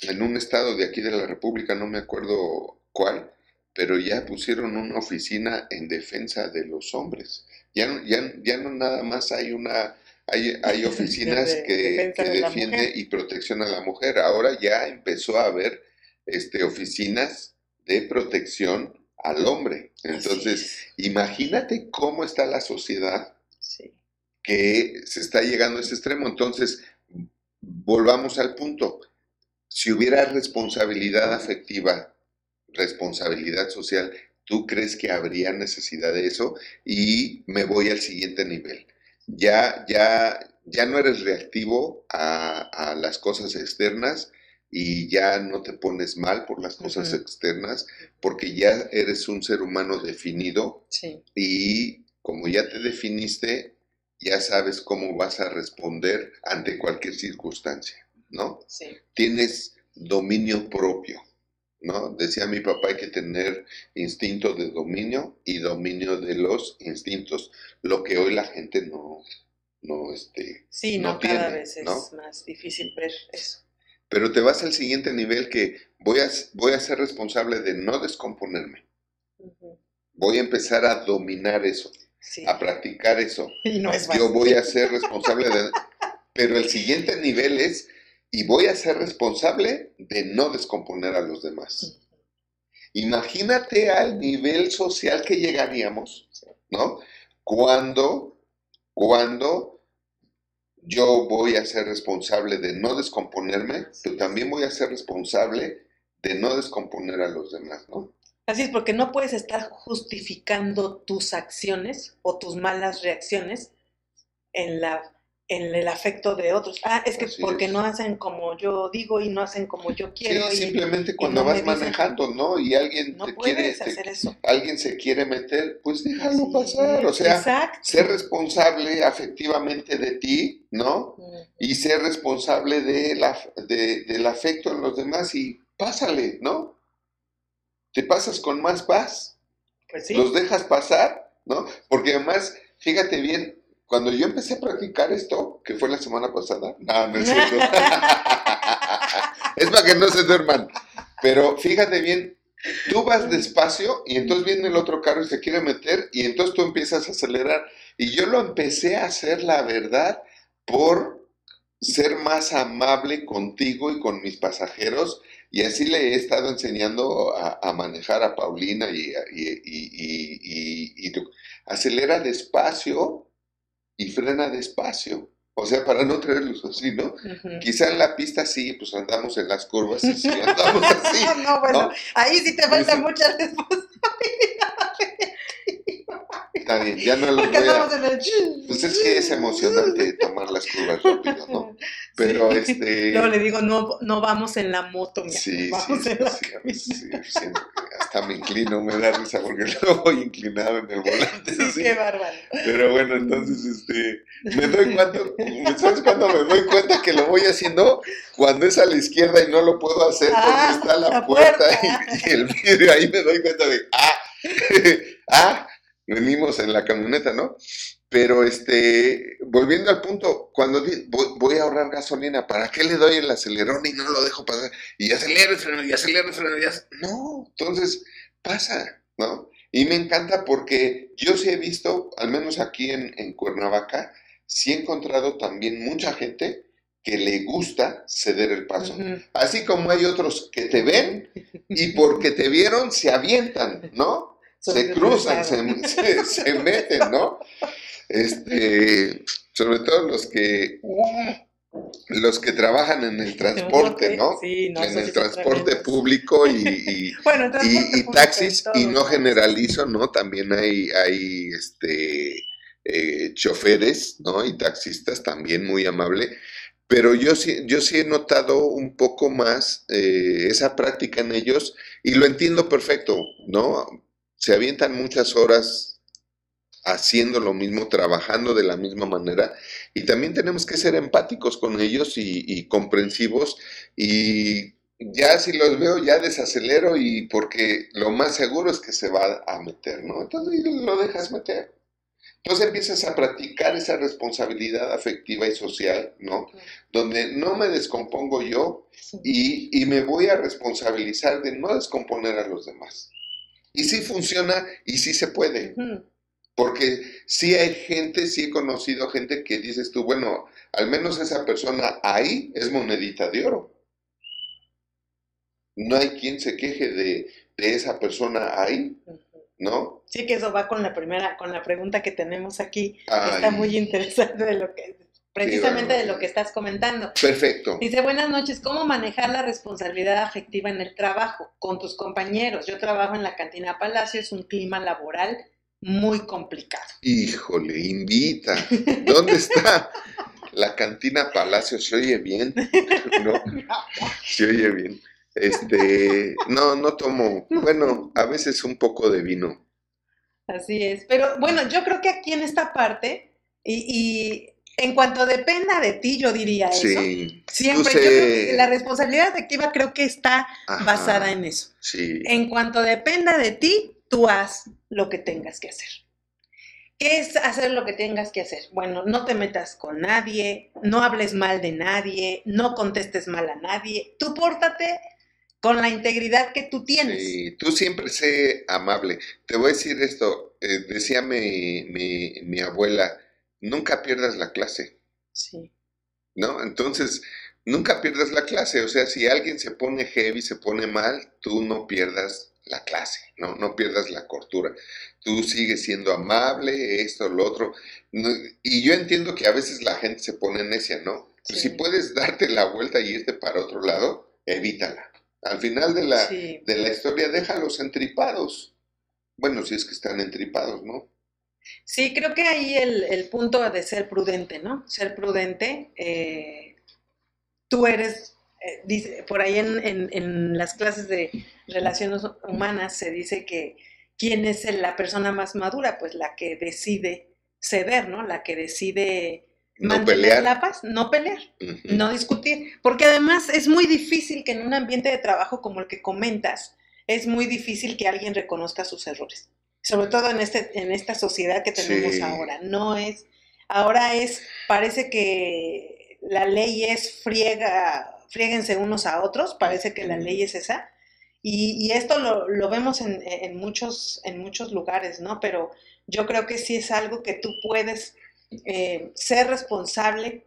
en un estado de aquí de la República, no me acuerdo cuál, pero ya pusieron una oficina en defensa de los hombres. Ya no, ya, ya no nada más hay una hay, hay oficinas que, que defiende y protección a la mujer. Ahora ya empezó a haber este, oficinas de protección al hombre. Entonces, imagínate cómo está la sociedad que se está llegando a ese extremo. Entonces, volvamos al punto. Si hubiera responsabilidad afectiva, responsabilidad social, ¿tú crees que habría necesidad de eso? Y me voy al siguiente nivel. Ya, ya, ya no eres reactivo a, a las cosas externas, y ya no te pones mal por las cosas externas porque ya eres un ser humano definido y como ya te definiste, ya sabes cómo vas a responder ante cualquier circunstancia, ¿no? Tienes dominio propio, ¿no? Decía mi papá hay que tener instinto de dominio y dominio de los instintos, lo que hoy la gente no, no, este, sí, no, cada vez es más difícil ver eso. Pero te vas al siguiente nivel que voy a, voy a ser responsable de no descomponerme. Voy a empezar a dominar eso, a practicar eso. Yo voy a ser responsable de... Pero el siguiente nivel es, y voy a ser responsable de no descomponer a los demás. Imagínate al nivel social que llegaríamos, ¿no? Cuando, cuando yo voy a ser responsable de no descomponerme, pero también voy a ser responsable de no descomponer a los demás, ¿no? Así es, porque no puedes estar justificando tus acciones o tus malas reacciones en la en el afecto de otros. Ah, es que porque no hacen como yo digo y no hacen como yo quiero. Sí, simplemente cuando vas manejando, ¿no? Y alguien te quiere, hacer eso. alguien se quiere meter, pues déjalo pasar. O sea, ser responsable afectivamente de ti, ¿no? Y ser responsable de la, de, del afecto en los demás y pásale, ¿no? Te pasas con más paz. Pues sí. Los dejas pasar, ¿no? Porque además, fíjate bien, cuando yo empecé a practicar esto, que fue la semana pasada, no, no es cierto. es para que no se duerman. Pero fíjate bien, tú vas despacio y entonces viene el otro carro y se quiere meter y entonces tú empiezas a acelerar. Y yo lo empecé a hacer, la verdad, por ser más amable contigo y con mis pasajeros. Y así le he estado enseñando a, manejar a Paulina y, y, y, y, acelera despacio y frena despacio. O sea, para no traerlos así, ¿no? Quizá en la pista sí, pues andamos en las curvas y sí, andamos así. no, bueno, ahí sí te falta mucha responsabilidad. Está bien, ya no lo voy a... Pues es que es emocionante tomar las curvas rápido, ¿no? Pero este... Luego le digo, no, no vamos en la moto, mira, sí, vamos sí, en la sí, sí, hasta me inclino, me da risa porque luego voy inclinado en el volante. Sí, qué bárbaro. Pero bueno, entonces, este, me doy cuenta, ¿sabes cuándo me doy cuenta que lo voy haciendo? Cuando es a la izquierda y no lo puedo hacer porque ah, está la, puerta, Y, y, el vidrio, ahí me doy cuenta de, ah, ah, venimos en la camioneta, ¿no? Pero este, volviendo al punto, cuando voy, a ahorrar gasolina, ¿para qué le doy el acelerón y no lo dejo pasar? Y acelero el freno, y acelero el freno, y No, entonces pasa, ¿no? Y me encanta porque yo sí he visto, al menos aquí en, en Cuernavaca, sí he encontrado también mucha gente que le gusta ceder el paso. Así como hay otros que te ven y porque te vieron se avientan, ¿no? Se cruzan, se, meten, ¿no? Este, sobre todo los que los que trabajan en el transporte, ¿no? en el transporte público y, y, taxis, y no generalizo, ¿no? También hay, hay este, eh, choferes, ¿no? Y taxistas también muy amable. Pero yo sí, yo sí he notado un poco más eh, esa práctica en ellos y lo entiendo perfecto, ¿no? Se avientan muchas horas haciendo lo mismo, trabajando de la misma manera, y también tenemos que ser empáticos con ellos y, comprensivos, y ya si los veo ya desacelero y porque lo más seguro es que se va a meter, ¿no? Entonces lo dejas meter. Entonces empiezas a practicar esa responsabilidad afectiva y social, ¿no? Donde no me descompongo yo y, y me voy a responsabilizar de no descomponer a los demás. Y sí funciona y sí se puede. Porque sí hay gente, sí he conocido gente que dices tú, bueno, al menos esa persona ahí es monedita de oro. No hay quien se queje de, esa persona ahí, ¿no? Sí, que eso va con la primera, con la pregunta que tenemos aquí, que está muy interesante de lo que precisamente de lo que estás comentando. Perfecto. Dice, buenas noches, ¿cómo manejar la responsabilidad afectiva en el trabajo con tus compañeros? Yo trabajo en la cantina Palacio, es un clima laboral muy complicado. Híjole, invita. ¿Dónde está? La cantina Palacio se oye bien. No, se oye bien. Este, no, no tomo, bueno, a veces un poco de vino. Así es, pero bueno, yo creo que aquí en esta parte, y En cuanto dependa de ti, yo diría eso. Siempre, yo creo que la responsabilidad afectiva creo que está basada en eso. Sí. En cuanto dependa de ti, tú haz lo que tengas que hacer. ¿Qué es hacer lo que tengas que hacer? Bueno, no te metas con nadie, no hables mal de nadie, no contestes mal a nadie. Tú pórtate con la integridad que tú tienes. Sí, tú siempre sé amable. Te voy a decir esto, eh, decía mi, mi, abuela, nunca pierdas la clase. Sí. ¿No? Entonces, nunca pierdas la clase. O sea, si alguien se pone heavy, se pone mal, tú no pierdas la clase, no, no pierdas la cortura. Tú sigues siendo amable, esto, lo otro. y yo entiendo que a veces la gente se pone necia, ¿no? Si puedes darte la vuelta y irte para otro lado, evítala. Al final de la, de la historia, déjalos entripados. Bueno, si es que están entripados, ¿no? Sí, creo que ahí el, punto de ser prudente, ¿no? Ser prudente. Eh, tú eres, eh, dice, por ahí en, en, las clases de relaciones humanas se dice que quién es la persona más madura, pues la que decide ceder, ¿no? La que decide no mantener la paz, no pelear, no discutir, porque además es muy difícil que en un ambiente de trabajo como el que comentas, es muy difícil que alguien reconozca sus errores, sobre todo en este en esta sociedad que tenemos ahora. No es ahora es parece que la ley es friega, friéguense unos a otros, parece que la ley es esa. Y, esto lo, lo vemos en, en, muchos, en muchos lugares, ¿no? Pero yo creo que sí es algo que tú puedes eh, ser responsable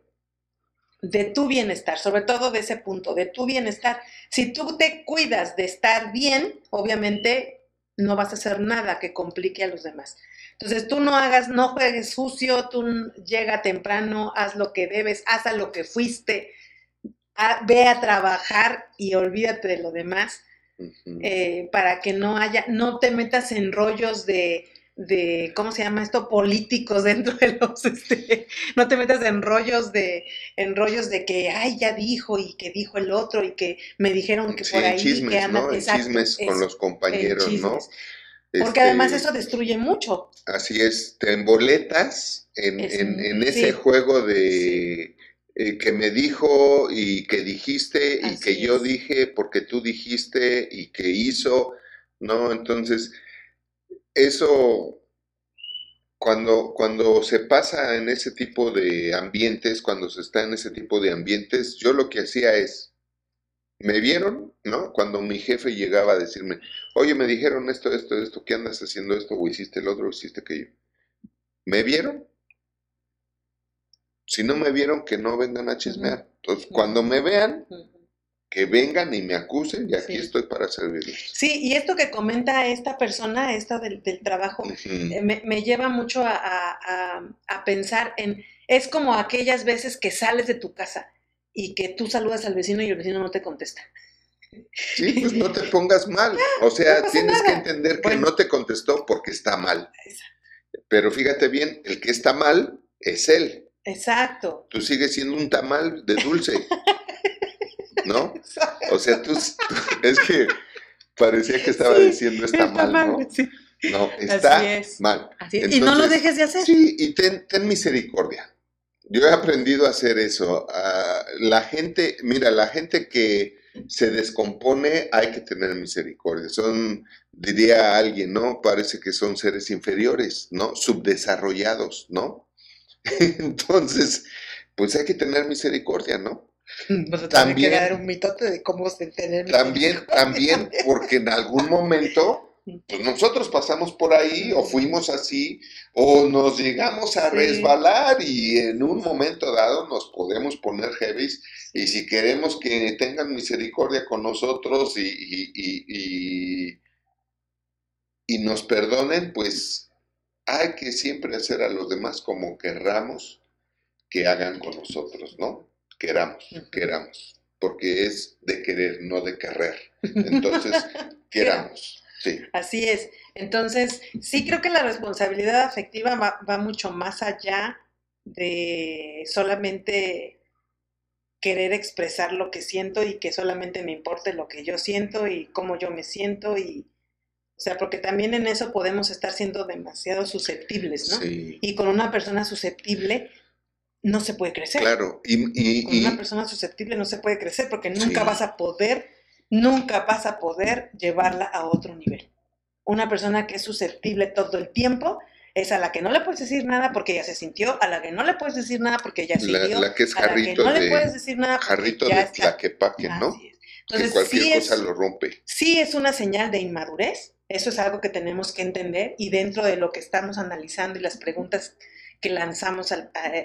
de tu bienestar, sobre todo de ese punto, de tu bienestar. Si tú te cuidas de estar bien, obviamente no vas a hacer nada que complique a los demás. Entonces tú no hagas, no juegues sucio, tú llega temprano, haz lo que debes, haz a lo que fuiste, ve a trabajar y olvídate de lo demás, eh, para que no haya, no te metas en rollos de de, ¿cómo se llama esto? Políticos dentro de los, este, no te metas en rollos de, en rollos de que, ay, ya dijo y que dijo el otro y que me dijeron que por ahí chismes, que anda, ¿no? chismes con los compañeros, ¿no? Porque además este, eso destruye mucho. Así es, te emboletas en, en, ese juego de eh, que me dijo y que dijiste y que yo dije porque tú dijiste y que hizo, ¿no? Entonces, eso, cuando, cuando se pasa en ese tipo de ambientes, cuando se está en ese tipo de ambientes, yo lo que hacía es, me vieron, ¿no? Cuando mi jefe llegaba a decirme, oye, me dijeron esto, esto, esto, ¿qué andas haciendo esto? O hiciste el otro, o hiciste aquello. ¿Me vieron? Si no me vieron, que no vengan a chismear. Entonces, cuando me vean, que vengan y me acusen y aquí estoy para servirles. Sí, y esto que comenta esta persona, esta del, trabajo, eh, me, lleva mucho a, pensar en, es como aquellas veces que sales de tu casa y que tú saludas al vecino y el vecino no te contesta. Sí, pues no te pongas mal. O sea, tienes que entender que no te contestó porque está mal. Pero fíjate bien, el que está mal es él. Exacto. Tú sigues siendo un tamal de dulce. ¿no? O sea, tú, es que parecía que estaba diciendo está, mal, ¿no? No, está mal. y no lo dejes de hacer. Sí, y ten, misericordia. Yo he aprendido a hacer eso. la gente, mira, la gente que se descompone hay que tener misericordia. Son, diría alguien, ¿no? Parece que son seres inferiores, ¿no? Subdesarrollados, ¿no? Entonces, pues hay que tener misericordia, ¿no? también, que dar un mitote de cómo se También, también, porque en algún momento, pues nosotros pasamos por ahí, o fuimos así, o nos llegamos a resbalar, y en un momento dado nos podemos poner heavy, y si queremos que tengan misericordia con nosotros y, y, y, y nos perdonen, pues hay que siempre hacer a los demás como querramos que hagan con nosotros, ¿no? Queramos, queramos, porque es de querer, no de querer. Entonces, queramos. Sí. Así es. Entonces, sí creo que la responsabilidad afectiva va, mucho más allá de solamente querer expresar lo que siento y que solamente me importe lo que yo siento y cómo yo me siento y o sea, porque también en eso podemos estar siendo demasiado susceptibles, ¿no? Y con una persona susceptible no se puede crecer. Claro, y, Con una persona susceptible no se puede crecer porque nunca vas a poder, nunca vas a poder llevarla a otro nivel. Una persona que es susceptible todo el tiempo es a la que no le puedes decir nada porque ya se sintió, a la que no le puedes decir nada porque ya se la, la que es jarrito no de, le puedes decir nada jarrito de tlaquepaque, ¿no? Entonces, que cualquier sí cosa es, lo rompe. Sí es una señal de inmadurez, eso es algo que tenemos que entender y dentro de lo que estamos analizando y las preguntas que lanzamos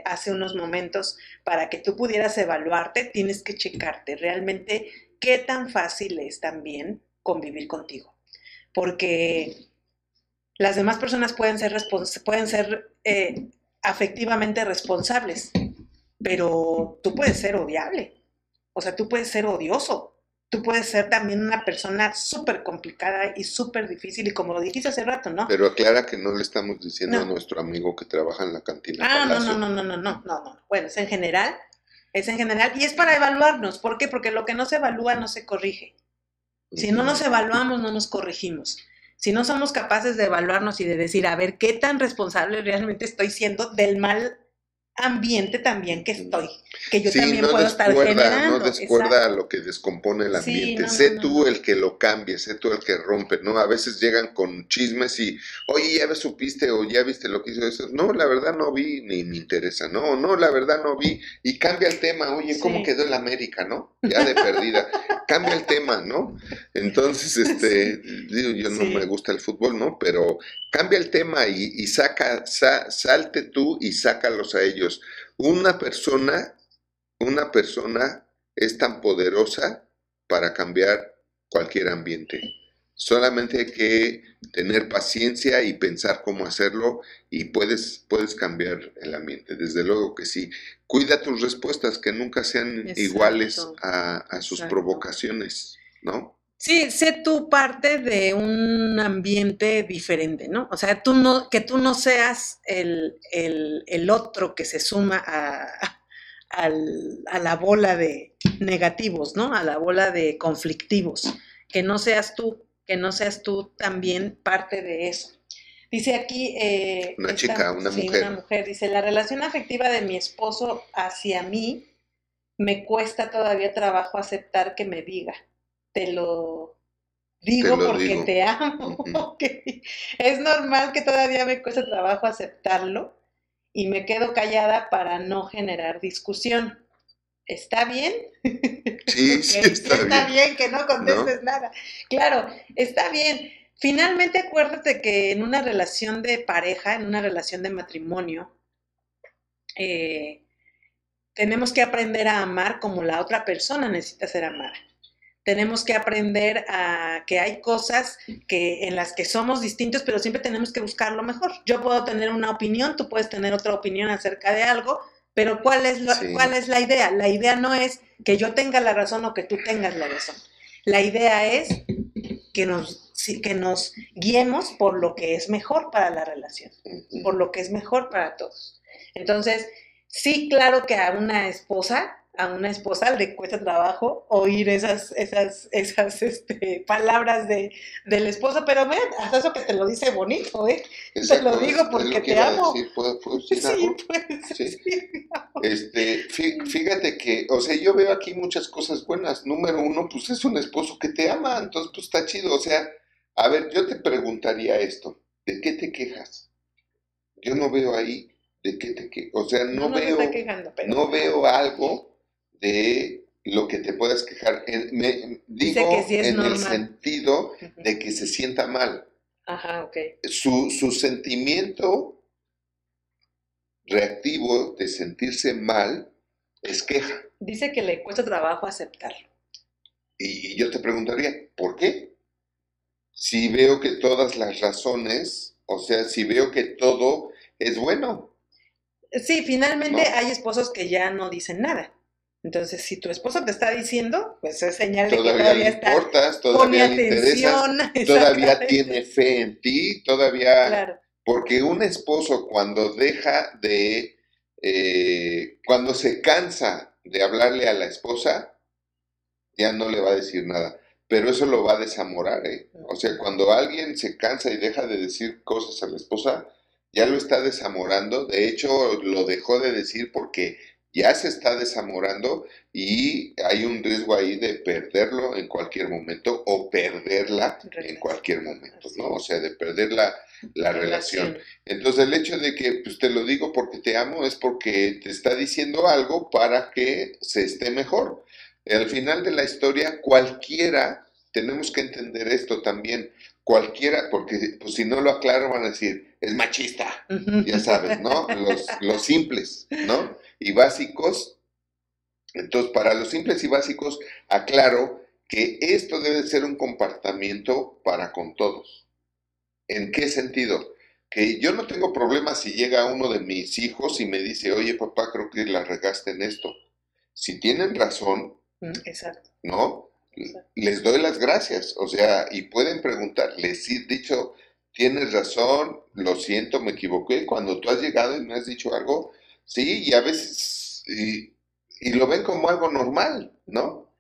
hace unos momentos para que tú pudieras evaluarte, tienes que checarte realmente qué tan fácil es también convivir contigo. Porque las demás personas pueden ser, pueden ser eh, afectivamente responsables, pero tú puedes ser odiable. O sea, tú puedes ser odioso tú puedes ser también una persona súper complicada y súper difícil, y como lo dijiste hace rato, ¿no? Pero aclara que no le estamos diciendo a nuestro amigo que trabaja en la cantina. Ah, no, no, no, no, no, no, no, no. Bueno, es en general, es en general, y es para evaluarnos. ¿Por qué? Porque lo que no se evalúa no se corrige. Si no nos evaluamos, no nos corregimos. Si no somos capaces de evaluarnos y de decir, a ver, ¿qué tan responsable realmente estoy siendo del mal ambiente también que estoy, que yo también puedo estar generando. No descuerda lo que descompone el ambiente. sé tú el que lo cambie, sé tú el que rompe, ¿no? A veces llegan con chismes y, oye, ya supiste o ya viste lo que hizo eso. No, la verdad no vi, ni me interesa. No, no, la verdad no vi. Y cambia el tema, oye, ¿cómo quedó el América, no? Ya de perdida. cambia el tema, ¿no? Entonces, este, digo, yo no me gusta el fútbol, ¿no? Pero cambia el tema y, saca, salte tú y sácalos a ellos. Una persona, una persona es tan poderosa para cambiar cualquier ambiente. Solamente hay que tener paciencia y pensar cómo hacerlo y puedes, puedes cambiar el ambiente. Desde luego que sí. Cuida tus respuestas, que nunca sean iguales a, a sus provocaciones, ¿no? Sí, sé tú parte de un ambiente diferente, ¿no? O sea, tú no, que tú no seas el, otro que se suma a, a, la bola de negativos, ¿no? A la bola de conflictivos. Que no seas tú, que no seas tú también parte de eso. Dice aquí... Eh, una chica, una mujer. Una mujer. Dice, la relación afectiva de mi esposo hacia mí me cuesta todavía trabajo aceptar que me diga te lo digo porque te amo. Es normal que todavía me cueste trabajo aceptarlo y me quedo callada para no generar discusión. ¿Está bien? Sí, sí, está, está bien. que no contestes nada. Claro, está bien. Finalmente acuérdate que en una relación de pareja, en una relación de matrimonio, eh, tenemos que aprender a amar como la otra persona necesita ser amada tenemos que aprender a que hay cosas que en las que somos distintos, pero siempre tenemos que buscar lo mejor. Yo puedo tener una opinión, tú puedes tener otra opinión acerca de algo, pero ¿cuál es, ¿cuál es la idea? La idea no es que yo tenga la razón o que tú tengas la razón. La idea es que nos, que nos guiemos por lo que es mejor para la relación, por lo que es mejor para todos. Entonces, sí, claro que a una esposa a una esposa le cuesta trabajo oír esas, esas, esas este, palabras de, del esposo, pero ven, hasta eso que te lo dice bonito, ¿eh? te lo digo porque te amo. sí, Este, fíjate que, o sea, yo veo aquí muchas cosas buenas. Número uno, pues es un esposo que te ama, entonces pues está chido. O sea, a ver, yo te preguntaría esto, ¿de qué te quejas? Yo no veo ahí de qué te quejas. O sea, no, veo, no veo algo de lo que te puedas quejar. Me, digo en el sentido de que se sienta mal. Ajá, ok. Su, su sentimiento reactivo de sentirse mal es queja. Dice que le cuesta trabajo aceptarlo. Y yo te preguntaría, ¿por qué? Si veo que todas las razones, o sea, si veo que todo es bueno. Sí, finalmente hay esposos que ya no dicen nada. Entonces, si tu esposo te está diciendo, pues es señal de que todavía está, importas, todavía le interesas, todavía tiene fe en ti, todavía... Claro. Porque un esposo cuando deja de... Eh, cuando se cansa de hablarle a la esposa, ya no le va a decir nada. Pero eso lo va a desamorar, ¿eh? O sea, cuando alguien se cansa y deja de decir cosas a la esposa, ya lo está desamorando, de hecho lo dejó de decir porque ya se está desamorando y hay un riesgo ahí de perderlo en cualquier momento o perderla en cualquier momento, ¿no? O sea, de perder la, relación. Entonces el hecho de que pues, te lo digo porque te amo es porque te está diciendo algo para que se esté mejor. Al final de la historia, cualquiera, tenemos que entender esto también, cualquiera, porque pues, si no lo aclaro van a decir, es machista, ya sabes, ¿no? Los, los simples, ¿no? Y básicos. Entonces, para los simples y básicos, aclaro que esto debe ser un comportamiento para con todos. ¿En qué sentido? Que yo no tengo problema si llega uno de mis hijos y me dice, oye papá, creo que la regaste en esto. Si tienen razón, Exacto. ¿no? Les doy las gracias, o sea, y pueden preguntar, les he dicho, tienes razón, lo siento, me equivoqué, cuando tú has llegado y me has dicho algo, sí, y a veces, y, lo ven como algo normal, ¿no?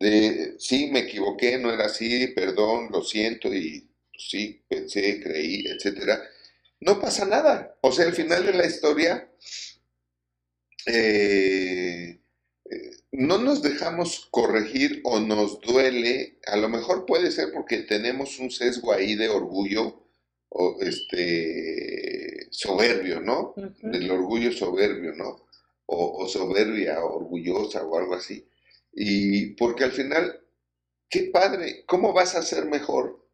De, sí, me equivoqué, no era así, perdón, lo siento, y sí, pensé, creí, etcétera. No pasa nada. O sea, al final de la historia, eh, eh, no nos dejamos corregir o nos duele, a lo mejor puede ser porque tenemos un sesgo ahí de orgullo o este soberbio, ¿no? Del orgullo soberbio, ¿no? O, o, soberbia, orgullosa o algo así. Y porque al final, qué padre, ¿cómo vas a ser mejor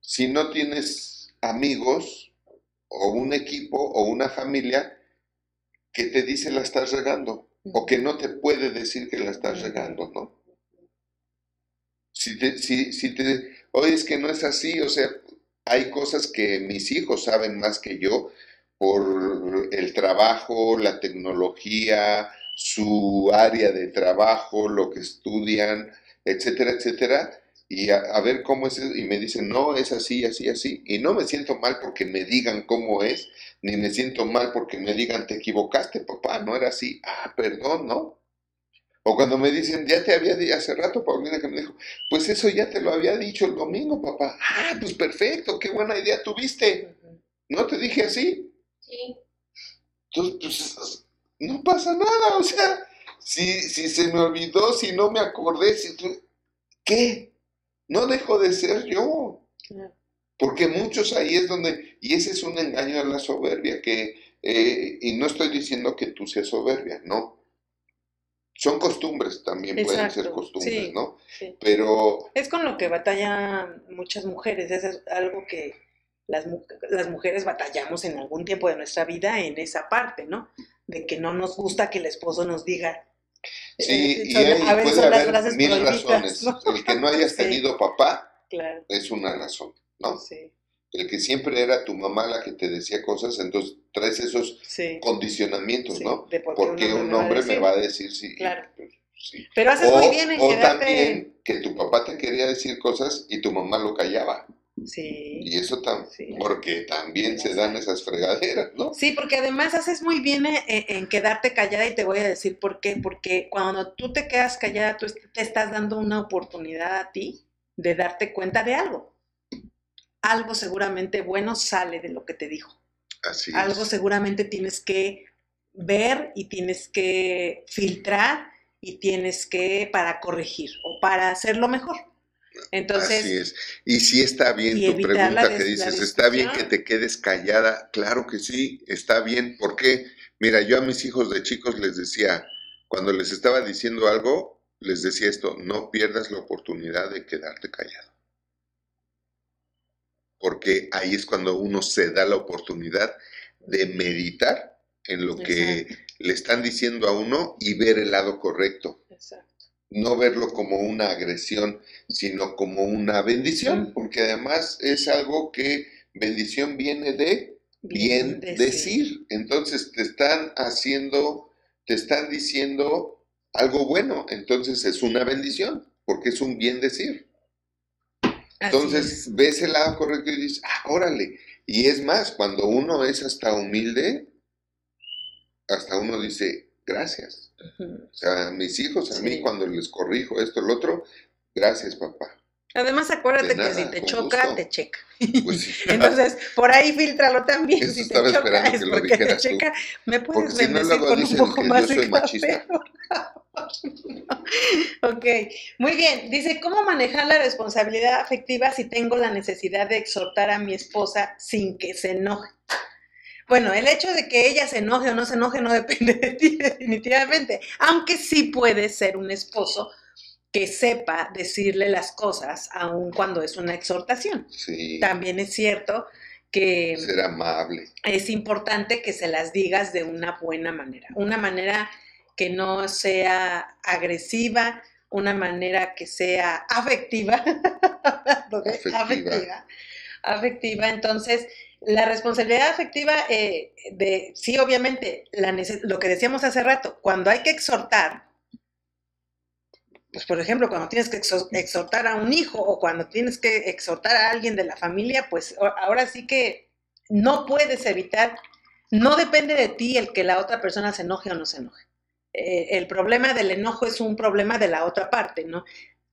si no tienes amigos o un equipo o una familia que te dice la estás regando? o que no te puede decir que la estás regando, ¿no? Si te, si, si te, oye, es que no es así, o sea, hay cosas que mis hijos saben más que yo por el trabajo, la tecnología, su área de trabajo, lo que estudian, etcétera, etcétera, y a, ver cómo es, y me dicen, no, es así, así, así, y no me siento mal porque me digan cómo es, ni me siento mal porque me digan, te equivocaste, papá, no era así, ah, perdón, ¿no? O cuando me dicen, ya te había dicho hace rato, Paulina, que me dijo, pues eso ya te lo había dicho el domingo, papá. Ah, pues perfecto, qué buena idea tuviste. ¿No te dije así? Sí. Entonces, pues, no pasa nada, o sea, si, si se me olvidó, si no me acordé, si ¿qué? No dejo de ser yo. Porque muchos ahí es donde, y ese es un engaño a la soberbia, que, eh, y no estoy diciendo que tú seas soberbia, no. Son costumbres también, pueden ser costumbres, ¿no? Pero... Es con lo que batallan muchas mujeres, es algo que las, las mujeres batallamos en algún tiempo de nuestra vida en esa parte, ¿no? De que no nos gusta que el esposo nos diga, Sí, eh, y ahí puede haber mil razones. El que no hayas tenido papá es una razón, ¿no? Sí. El que siempre era tu mamá la que te decía cosas, entonces traes esos condicionamientos, ¿no? Porque un hombre, me, va a decir sí. Claro. Pues, Pero haces muy bien en O también que tu papá te quería decir cosas y tu mamá lo callaba. Sí. Y eso también, porque también se dan esas fregaderas, ¿no? Sí, porque además haces muy bien en, en, quedarte callada y te voy a decir por qué. Porque cuando tú te quedas callada, tú te estás dando una oportunidad a ti de darte cuenta de algo. Algo seguramente bueno sale de lo que te dijo. Así algo seguramente tienes que ver y tienes que filtrar y tienes que para corregir o para hacerlo mejor. Entonces, Así es. Y si está bien tu pregunta que dices, ¿está bien que te quedes callada? Claro que sí, está bien. ¿Por qué? Mira, yo a mis hijos de chicos les decía, cuando les estaba diciendo algo, les decía esto, no pierdas la oportunidad de quedarte callado. Porque ahí es cuando uno se da la oportunidad de meditar en lo que le están diciendo a uno y ver el lado correcto. Exacto no verlo como una agresión, sino como una bendición, porque además es algo que bendición viene de bien, decir. Entonces te están haciendo, te están diciendo algo bueno, entonces es una bendición, porque es un bien decir. Entonces ves el lado correcto y dices, ah, órale. Y es más, cuando uno es hasta humilde, hasta uno dice, gracias. O sea, mis hijos, a mí cuando les corrijo esto, el otro, gracias papá. Además, acuérdate que si te choca, te checa. Pues Entonces, por ahí filtralo también. si te choca, es porque te checa. Me puedes bendecir con un poco más de café. ok, muy bien. Dice, ¿cómo manejar la responsabilidad afectiva si tengo la necesidad de exhortar a mi esposa sin que se enoje? Bueno, el hecho de que ella se enoje o no se enoje no depende de ti definitivamente, aunque sí puede ser un esposo que sepa decirle las cosas aun cuando es una exhortación. Sí. También es cierto que ser amable. Es importante que se las digas de una buena manera, una manera que no sea agresiva, una manera que sea afectiva. afectiva. afectiva. Afectiva. Entonces, la responsabilidad afectiva, eh, de, sí, obviamente, la lo que decíamos hace rato, cuando hay que exhortar, pues por ejemplo, cuando tienes que exhortar a un hijo o cuando tienes que exhortar a alguien de la familia, pues ahora sí que no puedes evitar, no depende de ti el que la otra persona se enoje o no se enoje. Eh, el problema del enojo es un problema de la otra parte, ¿no?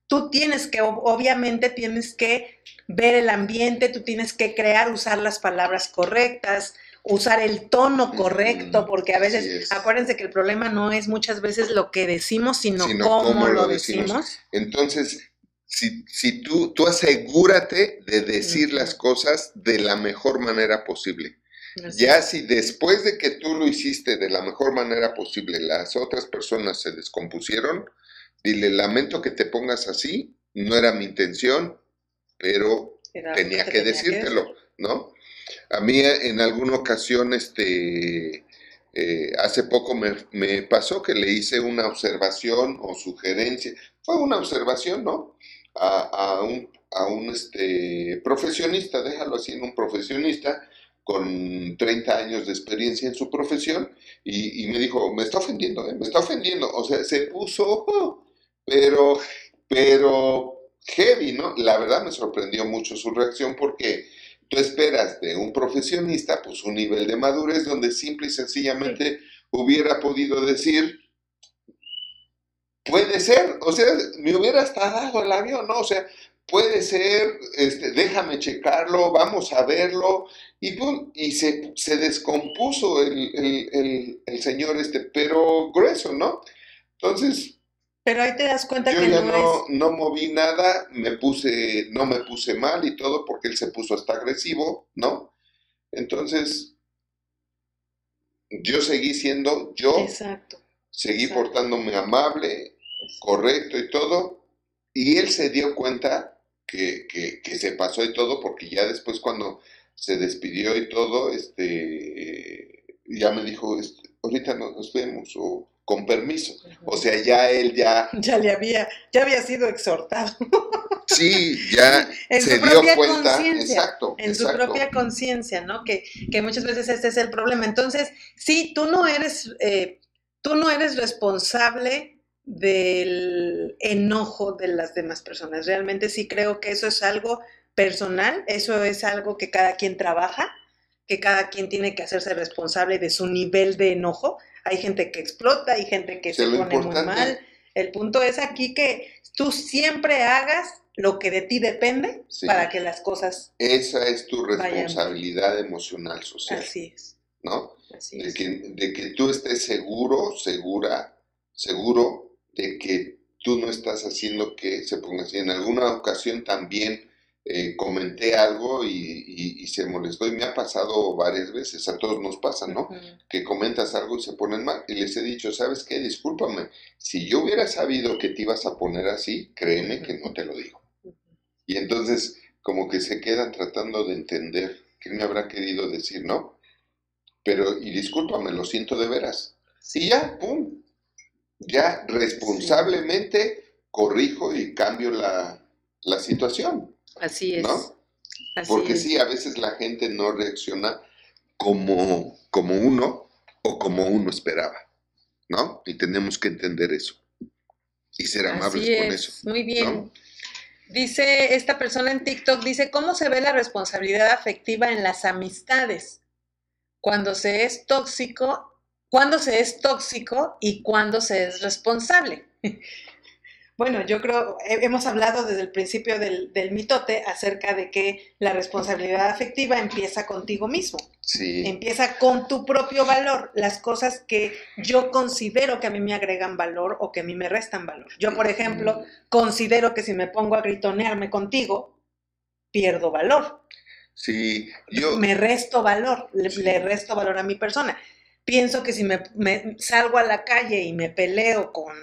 Tú tienes que, obviamente tienes que ver el ambiente, tú tienes que crear, usar las palabras correctas, usar el tono correcto, porque a veces, acuérdense que el problema no es muchas veces lo que decimos, sino, cómo, lo decimos. Entonces, si, si tú, tú asegúrate de decir las cosas de la mejor manera posible. ya si después de que tú lo hiciste de la mejor manera posible, las otras personas se descompusieron, dile, lamento que te pongas así, no era mi intención, pero tenía que, decírtelo, ¿no? A mí en alguna ocasión, este, eh, hace poco me, pasó que le hice una observación o sugerencia, fue una observación, ¿no? A, un, a un este, profesionista, déjalo así, en un profesionista con 30 años de experiencia en su profesión y, me dijo, me está ofendiendo, ¿eh? me está ofendiendo, o sea, se puso, pero, pero heavy, ¿no? La verdad me sorprendió mucho su reacción porque tú esperas de un profesionista pues un nivel de madurez donde simple y sencillamente hubiera podido decir, puede ser, o sea, me hubiera hasta dado el avión, ¿no? O sea, puede ser, este, déjame checarlo, vamos a verlo, y, y se, se descompuso el, el, señor este, pero grueso, ¿no? Entonces, pero ahí te das cuenta yo que ya no, no, moví nada, me puse, no me puse mal y todo porque él se puso hasta agresivo, ¿no? Entonces, yo seguí siendo yo, Exacto. seguí portándome amable, correcto y todo, y él se dio cuenta que, que, que, se pasó y todo, porque ya después cuando se despidió y todo, este, ya me dijo, este, ahorita nos vemos, o con permiso. O sea, ya él ya... Ya le había, ya había sido exhortado. Sí, ya en se su dio propia cuenta. Exacto. En su propia conciencia, ¿no? Que, que, muchas veces este es el problema. Entonces, sí, tú no eres, eh, tú no eres responsable del enojo de las demás personas. Realmente sí creo que eso es algo personal, eso es algo que cada quien trabaja, que cada quien tiene que hacerse responsable de su nivel de enojo hay gente que explota, hay gente que se pone muy mal. El punto es aquí que tú siempre hagas lo que de ti depende para que las cosas. Esa es tu responsabilidad emocional social. Así es. ¿No? Así de es. Que, de que tú estés seguro, segura, seguro de que tú no estás haciendo que se ponga así. En alguna ocasión también eh, comenté algo y, se molestó y me ha pasado varias veces, a todos nos pasa, ¿no? Que comentas algo y se ponen mal. Y les he dicho, ¿sabes qué? Discúlpame, si yo hubiera sabido que te ibas a poner así, créeme que no te lo digo. Y entonces como que se quedan tratando de entender qué me habrá querido decir, ¿no? Pero, y discúlpame, lo siento de veras. Y ya, ¡pum! Ya responsablemente corrijo y cambio la, la situación. Así es. ¿no? Porque sí, a veces la gente no reacciona como, como uno o como uno esperaba, ¿no? Y tenemos que entender eso y ser amables con eso. Muy bien. Dice esta persona en TikTok, dice, ¿cómo se ve la responsabilidad afectiva en las amistades? Cuando se es tóxico, cuando se es tóxico y cuando se es responsable. Bueno, yo creo, hemos hablado desde el principio del, del, mitote acerca de que la responsabilidad afectiva empieza contigo mismo. Sí. Empieza con tu propio valor, las cosas que yo considero que a mí me agregan valor o que a mí me restan valor. Yo, por ejemplo, considero que si me pongo a gritonearme contigo, pierdo valor. Sí, yo... Me resto valor, le, le resto valor a mi persona pienso que si me, me, salgo a la calle y me peleo con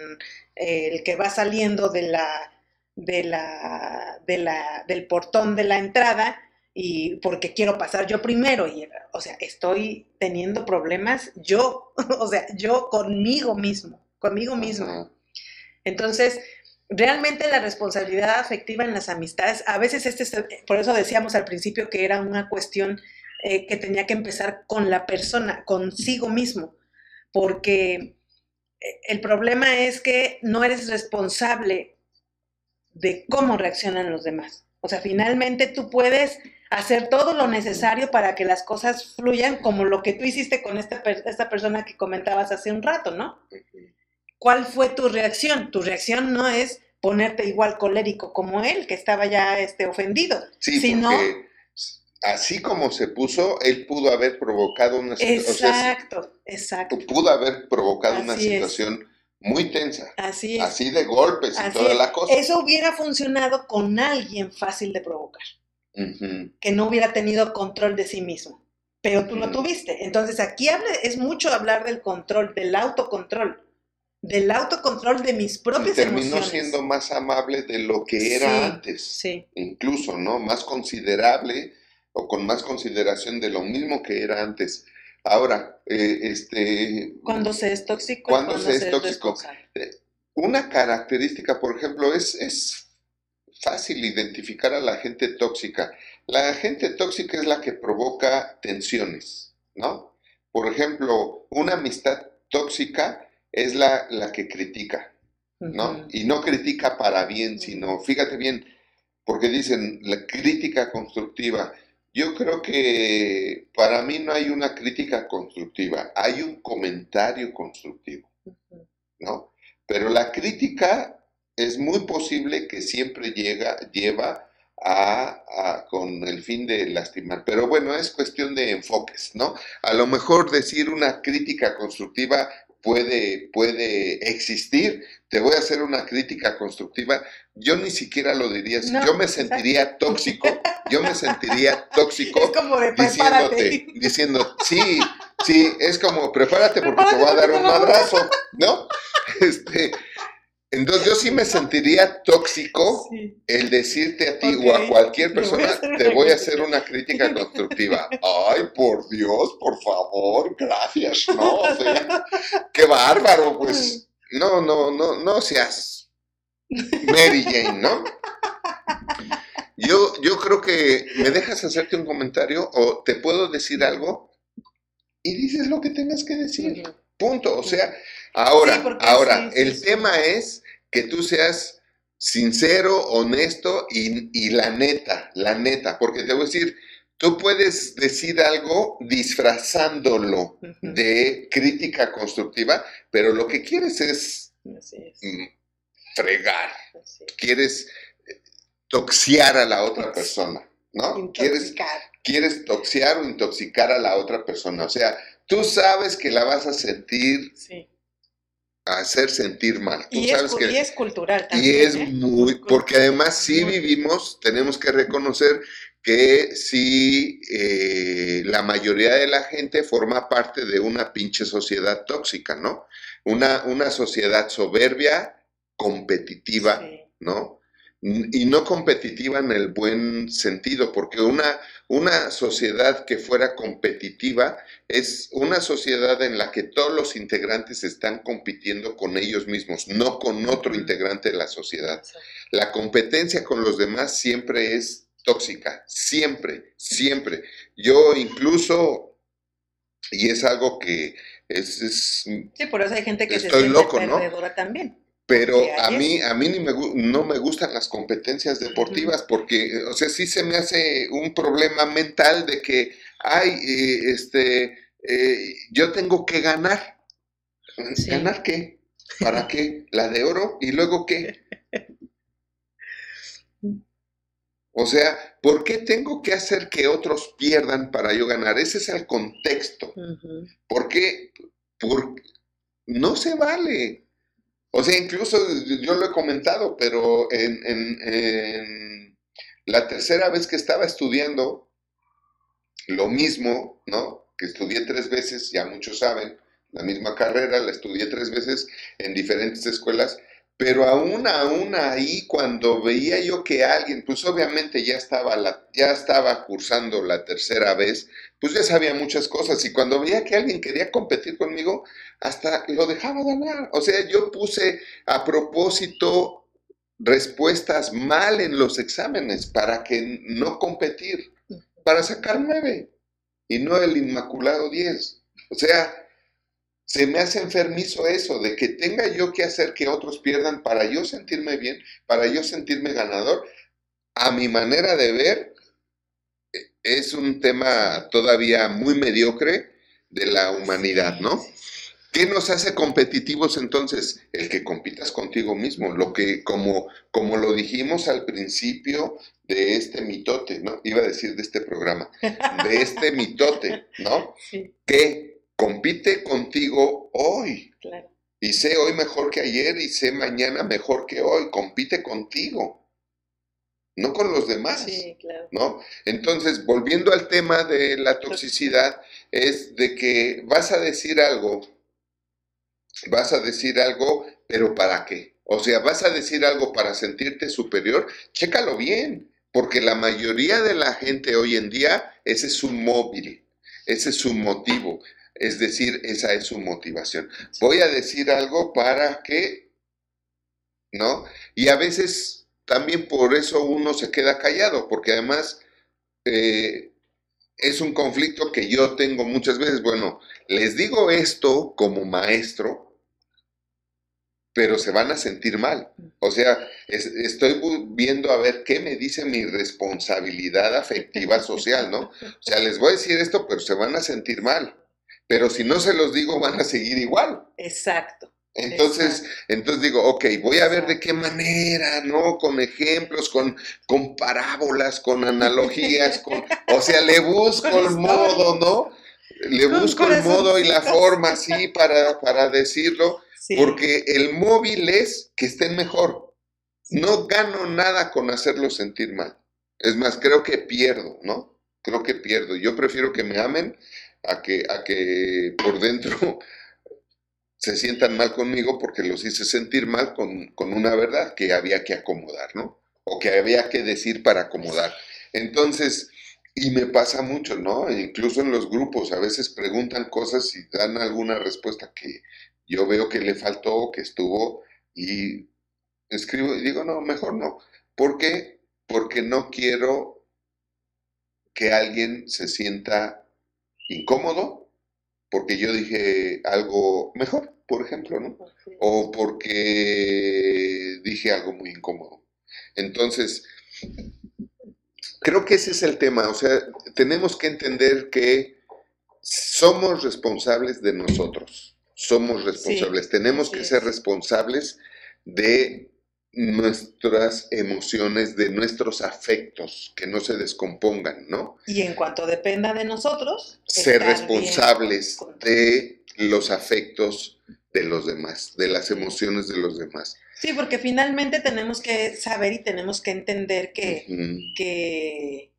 el que va saliendo de la, de la, de la, del portón de la entrada y porque quiero pasar yo primero y o sea estoy teniendo problemas yo o sea yo conmigo mismo conmigo mismo. Entonces realmente la responsabilidad afectiva en las amistades a veces este por eso decíamos al principio que era una cuestión eh, que tenía que empezar con la persona consigo mismo porque el problema es que no eres responsable de cómo reaccionan los demás. O sea, finalmente tú puedes hacer todo lo necesario para que las cosas fluyan como lo que tú hiciste con esta, esta persona que comentabas hace un rato, ¿no? ¿Cuál fue tu reacción? Tu reacción no es ponerte igual colérico como él, que estaba ya este, ofendido, sí, sino así como se puso, él pudo haber provocado una situación. Exacto, exacto. Pudo haber provocado una situación muy tensa. Así Así de golpes y todas las cosas. Eso hubiera funcionado con alguien fácil de provocar. Que no hubiera tenido control de sí mismo. Pero tú lo tuviste. Entonces aquí es mucho hablar del control, del autocontrol del autocontrol de mis propias y terminó siendo más amable de lo que era antes. Sí. Incluso, ¿no? Más considerable o con más consideración de lo mismo que era antes. Ahora, eh, este... Cuando se es tóxico. Cuando, se, es tóxico. Eh, una característica, por ejemplo, es, es fácil identificar a la gente tóxica. La gente tóxica es la que provoca tensiones, ¿no? Por ejemplo, una amistad tóxica es la, la que critica, ¿no? Y no critica para bien, sino, fíjate bien, porque dicen la crítica constructiva. Yo creo que para mí no hay una crítica constructiva, hay un comentario constructivo, ¿no? Pero la crítica es muy posible que siempre llega, lleva a, con el fin de lastimar. Pero bueno, es cuestión de enfoques, ¿no? A lo mejor decir una crítica constructiva puede, puede existir. Te voy a hacer una crítica constructiva. Yo ni siquiera lo diría. yo me sentiría tóxico. Yo me sentiría tóxico es como de diciéndote, diciendo, sí, sí, es como prepárate porque te voy a dar un madrazo, ¿no? Este, entonces yo sí me sentiría tóxico el decirte a ti o a cualquier persona, te voy a hacer una crítica constructiva. Ay, por Dios, por favor, gracias, ¿no? O sea, qué bárbaro, pues. No, no, no, no seas Mary Jane, ¿no? Yo, yo creo que me dejas hacerte un comentario o te puedo decir algo y dices lo que tengas que decir. Punto. O sea, ahora, ahora, el tema es que tú seas sincero, honesto y, la neta, la neta, porque te voy a decir, tú puedes decir algo disfrazándolo de crítica constructiva, pero lo que quieres es, mm, fregar, quieres eh, toxiar a la otra persona, ¿no? Quieres, quieres toxiar o intoxicar a la otra persona, o sea, tú sabes que la vas a sentir hacer sentir mal. y, sabes es, que, y es cultural también. Y es ¿eh? muy, porque además sí vivimos, tenemos que reconocer que sí eh, la mayoría de la gente forma parte de una pinche sociedad tóxica, ¿no? Una, una sociedad soberbia, competitiva, ¿no? Y no competitiva en el buen sentido, porque una, una sociedad que fuera competitiva es una sociedad en la que todos los integrantes están compitiendo con ellos mismos, no con otro integrante de la sociedad. La competencia con los demás siempre es tóxica, siempre, siempre. Yo incluso, y es algo que es... sí, por eso hay gente que se siente loco, perdedora también. Pero a mí, a mí ni me, no me gustan las competencias deportivas porque, o sea, sí se me hace un problema mental de que, ay, eh, este, eh, yo tengo que ganar. ¿Ganar qué? ¿Para qué? ¿La de oro? ¿Y luego qué? O sea, ¿por qué tengo que hacer que otros pierdan para yo ganar? Ese es el contexto. ¿Por qué? Porque no se vale. O sea, incluso yo lo he comentado, pero en, la tercera vez que estaba estudiando, lo mismo, ¿no? Que estudié tres veces, ya muchos saben, la misma carrera, la estudié tres veces en diferentes escuelas, pero aún, aún ahí, cuando veía yo que alguien, pues obviamente ya estaba, la, ya estaba cursando la tercera vez, pues ya sabía muchas cosas. Y cuando veía que alguien quería competir conmigo, hasta lo dejaba de hablar. O sea, yo puse a propósito respuestas mal en los exámenes para que no competir, para sacar nueve y no el inmaculado diez. O sea, se me hace enfermizo eso, de que tenga yo que hacer que otros pierdan para yo sentirme bien, para yo sentirme ganador. A mi manera de ver, e, es un tema todavía muy mediocre de la humanidad, ¿no? ¿Qué nos hace competitivos entonces? El que compitas contigo mismo, lo que como, como lo dijimos al principio de este mitote, ¿no? Iba a decir de este programa, de este mitote, ¿no? Sí. Que compite contigo hoy. Y sé hoy mejor que ayer y sé mañana mejor que hoy. Compite contigo. No con los demás. Sí, claro. ¿No? Entonces, volviendo al tema de la toxicidad, es de que vas a decir algo, vas a decir algo, pero ¿para qué? O sea, vas a decir algo para sentirte superior, chécalo bien, porque la mayoría de la gente hoy en día, ese es su móvil, ese es su motivo. Es decir, esa es su motivación. Voy a decir algo para que, ¿no? Y a veces también por eso uno se queda callado, porque además eh, es un conflicto que yo tengo muchas veces. Bueno, les digo esto como maestro, pero se van a sentir mal. O sea, estoy viendo a ver qué me dice mi responsabilidad afectiva social, ¿no? O sea, les voy a decir esto, pero se van a sentir mal. Pero si no se los digo, van a seguir igual. Exacto. Entonces, entonces digo, ok, voy a ver de qué manera, ¿no? Con ejemplos, con, con parábolas, con analogías, con, o sea, le busco el modo, ¿no? Le busco el modo y la forma, sí, para, para decirlo, porque el móvil es que estén mejor. No gano nada con hacerlo sentir mal. Es más, creo que pierdo, ¿no? Creo que pierdo. Yo prefiero que me amen a que, a que por dentro se sientan mal conmigo porque los hice sentir mal con, una verdad que había que acomodar, ¿no? O que había que decir para acomodar. Entonces, y me pasa mucho, ¿no? Incluso en los grupos a veces preguntan cosas y dan alguna respuesta que yo veo que le faltó, que estuvo, y escribo y digo, no, mejor no. ¿Por qué? Porque no quiero que alguien se sienta incómodo porque yo dije algo mejor, por ejemplo, ¿no? O porque dije algo muy incómodo. Entonces, creo que ese es el tema, o sea, tenemos que entender que somos responsables de nosotros, somos responsables, tenemos que ser responsables de nuestras emociones, de nuestros afectos, que no se descompongan, ¿no? Y en cuanto dependa de nosotros, ser responsables de los afectos de los demás, de las emociones de los demás. Sí, porque finalmente tenemos que saber y tenemos que entender que, que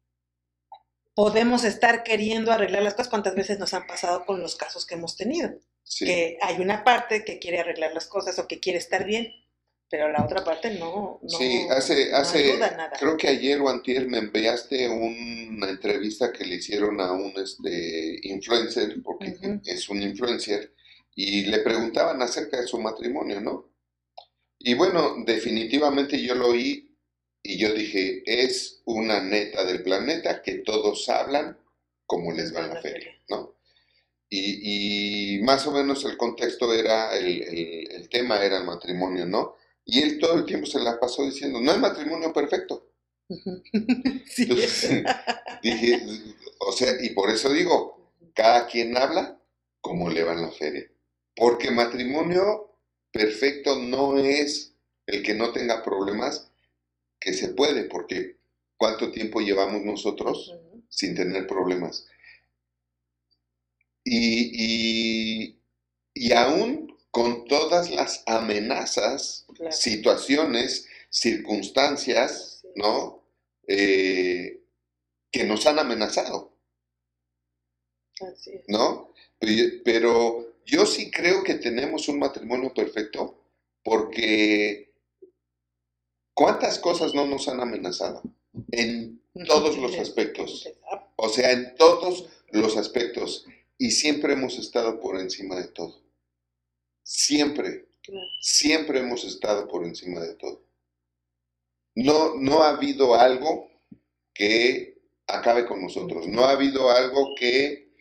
podemos estar queriendo arreglar las cosas. ¿Cuántas veces nos han pasado con los casos que hemos tenido? Que hay una parte que quiere arreglar las cosas o que quiere estar bien, pero la otra parte no. no sí, hace, hace creo que ayer o antier me enviaste una entrevista que le hicieron a un este, influencer, porque es un influencer, y le preguntaban acerca de su matrimonio, ¿no? Y bueno, definitivamente yo lo oí y yo dije, es una neta del planeta que todos hablan como les va la feria, ¿no? Y, y, más o menos el contexto era, el, el, el tema era el matrimonio, ¿no? Y él todo el tiempo se la pasó diciendo, no hay matrimonio perfecto. sí. dije, o sea, y por eso digo, cada quien habla como le va en la feria. Porque matrimonio perfecto no es el que no tenga problemas, que se puede, porque cuánto tiempo llevamos nosotros sin tener problemas. Y, y, aún con todas las amenazas, situaciones, circunstancias, ¿no? Eh, que nos han amenazado. ¿No? Pero yo sí creo que tenemos un matrimonio perfecto porque ¿cuántas cosas no nos han amenazado? En todos los aspectos. O sea, en todos los aspectos. Y siempre hemos estado por encima de todo. Siempre. Siempre hemos estado por encima de todo. No, no ha habido algo que acabe con nosotros. No ha habido algo que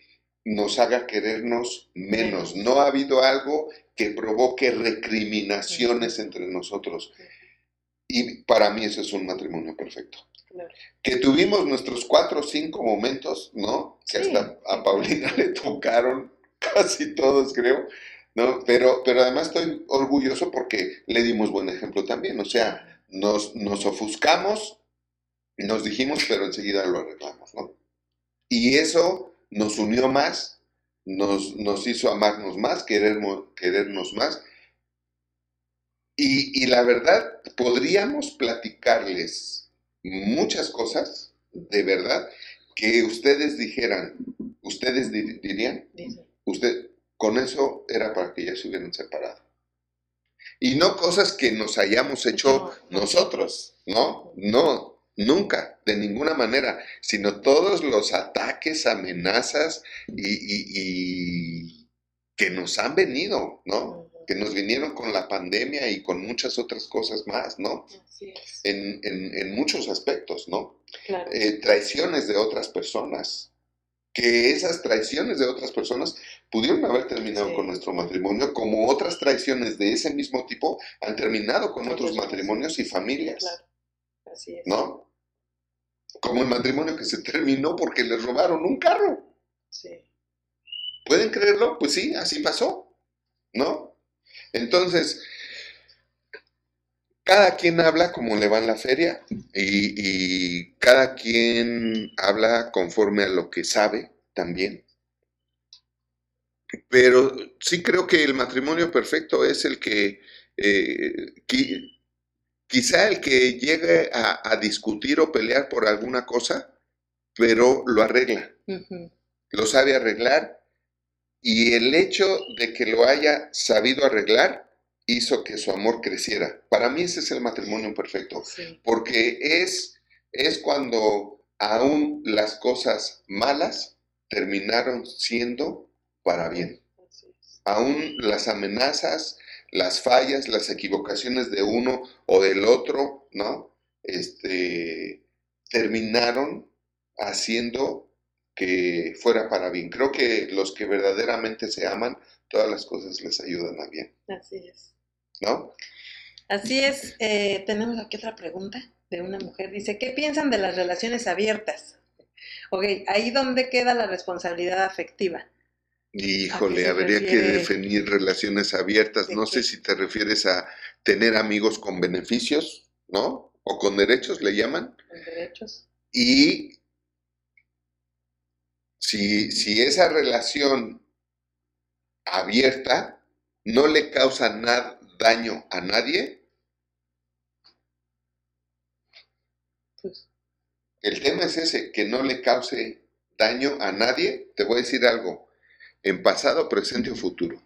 nos haga querernos menos. No ha habido algo que provoque recriminaciones entre nosotros. Y para mí ese es un matrimonio perfecto. Que tuvimos nuestros cuatro o cinco momentos, ¿no? Que hasta a Paulina le tocaron casi todos, creo, ¿no? Pero, pero además estoy orgulloso porque le dimos buen ejemplo también. O sea, nos, nos ofuscamos, nos dijimos, pero enseguida lo arreglamos, ¿no? Y eso nos unió más, nos, nos hizo amarnos más, querernos, querernos más. Y, y la verdad, podríamos platicarles muchas cosas, de verdad, que ustedes dijeran, ustedes dirían, usted, con eso era para que ya se hubieran separado. Y no cosas que nos hayamos hecho nosotros, no, no, nunca, de ninguna manera, sino todos los ataques, amenazas y que nos han venido, ¿no? que nos vinieron con la pandemia y con muchas otras cosas más, ¿no? Así es. En, en, muchos aspectos, ¿no? Claro. Eh, traiciones de otras personas, que esas traiciones de otras personas pudieron haber terminado con nuestro matrimonio, como otras traiciones de ese mismo tipo han terminado con otros matrimonios y familias. Claro. Así es. ¿No? Como el matrimonio que se terminó porque les robaron un carro. Sí. ¿Pueden creerlo? Pues sí, así pasó. ¿No? Entonces, cada quien habla como le va en la feria y, cada quien habla conforme a lo que sabe también. Pero sí creo que el matrimonio perfecto es el que, eh, quizá el que llegue a, discutir o pelear por alguna cosa, pero lo arregla. Lo sabe arreglar y el hecho de que lo haya sabido arreglar hizo que su amor creciera. Para mí ese es el matrimonio perfecto, porque es, es cuando aún las cosas malas terminaron siendo para bien. Aún las amenazas, las fallas, las equivocaciones de uno o del otro, ¿no? Este, terminaron haciendo que fuera para bien. Creo que los que verdaderamente se aman, todas las cosas les ayudan a bien. Así es. ¿No? Así es. Eh, tenemos aquí otra pregunta de una mujer. Dice, ¿qué piensan de las relaciones abiertas? Ok, ahí dónde queda la responsabilidad afectiva. Híjole, habría que definir relaciones abiertas. No sé si te refieres a tener amigos con beneficios, ¿no? O con derechos, le llaman. Con derechos. Y si, si esa relación abierta no le causa nada, daño a nadie, pues. el tema es ese, que no le cause daño a nadie. Te voy a decir algo, en pasado, presente o futuro.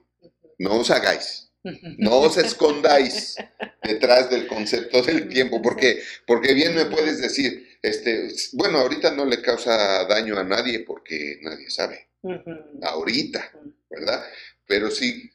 No os hagáis. No os escondáis detrás del concepto del tiempo, porque, porque bien me puedes decir, este, bueno, ahorita no le causa daño a nadie porque nadie sabe. Ahorita, ¿verdad? Pero sí,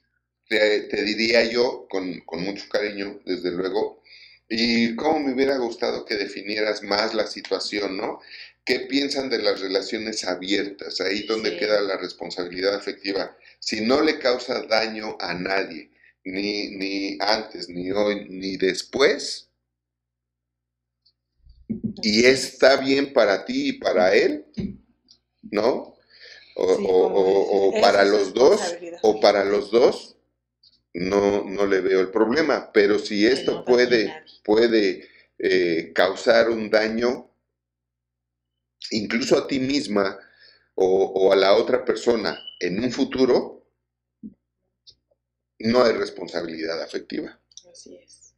te, diría yo con, con, mucho cariño, desde luego, y cómo me hubiera gustado que definieras más la situación, ¿no? ¿Qué piensan de las relaciones abiertas? Ahí donde queda la responsabilidad afectiva. Si no le causa daño a nadie, ni, ni antes, ni hoy, ni después. Y está bien para ti y para él, ¿no? O, para los dos, o para los dos, no, no le veo el problema. Pero si esto puede, puede eh, causar un daño incluso a ti misma o, a la otra persona en un futuro, no hay responsabilidad afectiva. Así es.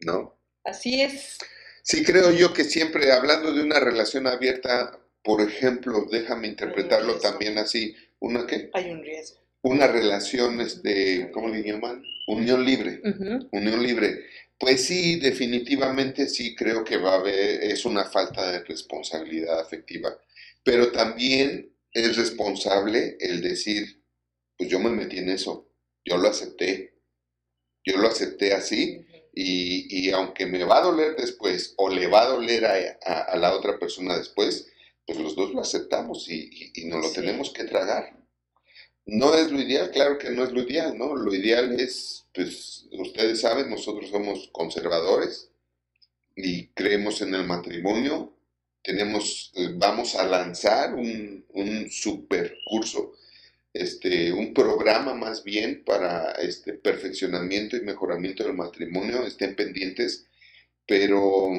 ¿No? Así es. Sí, creo yo que siempre hablando de una relación abierta, por ejemplo, déjame interpretarlo también así, ¿una qué? Hay un riesgo. Una relación, este, ¿cómo le llaman? Unión libre. Unión libre. Pues sí, definitivamente sí creo que va a haber, es una falta de responsabilidad afectiva, pero también es responsable el decir, pues yo me metí en eso, yo lo acepté, yo lo acepté así y, aunque me va a doler después o le va a doler a, la otra persona después, pues los dos lo aceptamos y, y, nos lo tenemos que tragar. No es lo ideal, claro que no es lo ideal, ¿no? Lo ideal es, pues, ustedes saben, nosotros somos conservadores y creemos en el matrimonio. Tenemos, eh, vamos a lanzar un, un super este, un programa más bien para este perfeccionamiento y mejoramiento del matrimonio. Estén pendientes, pero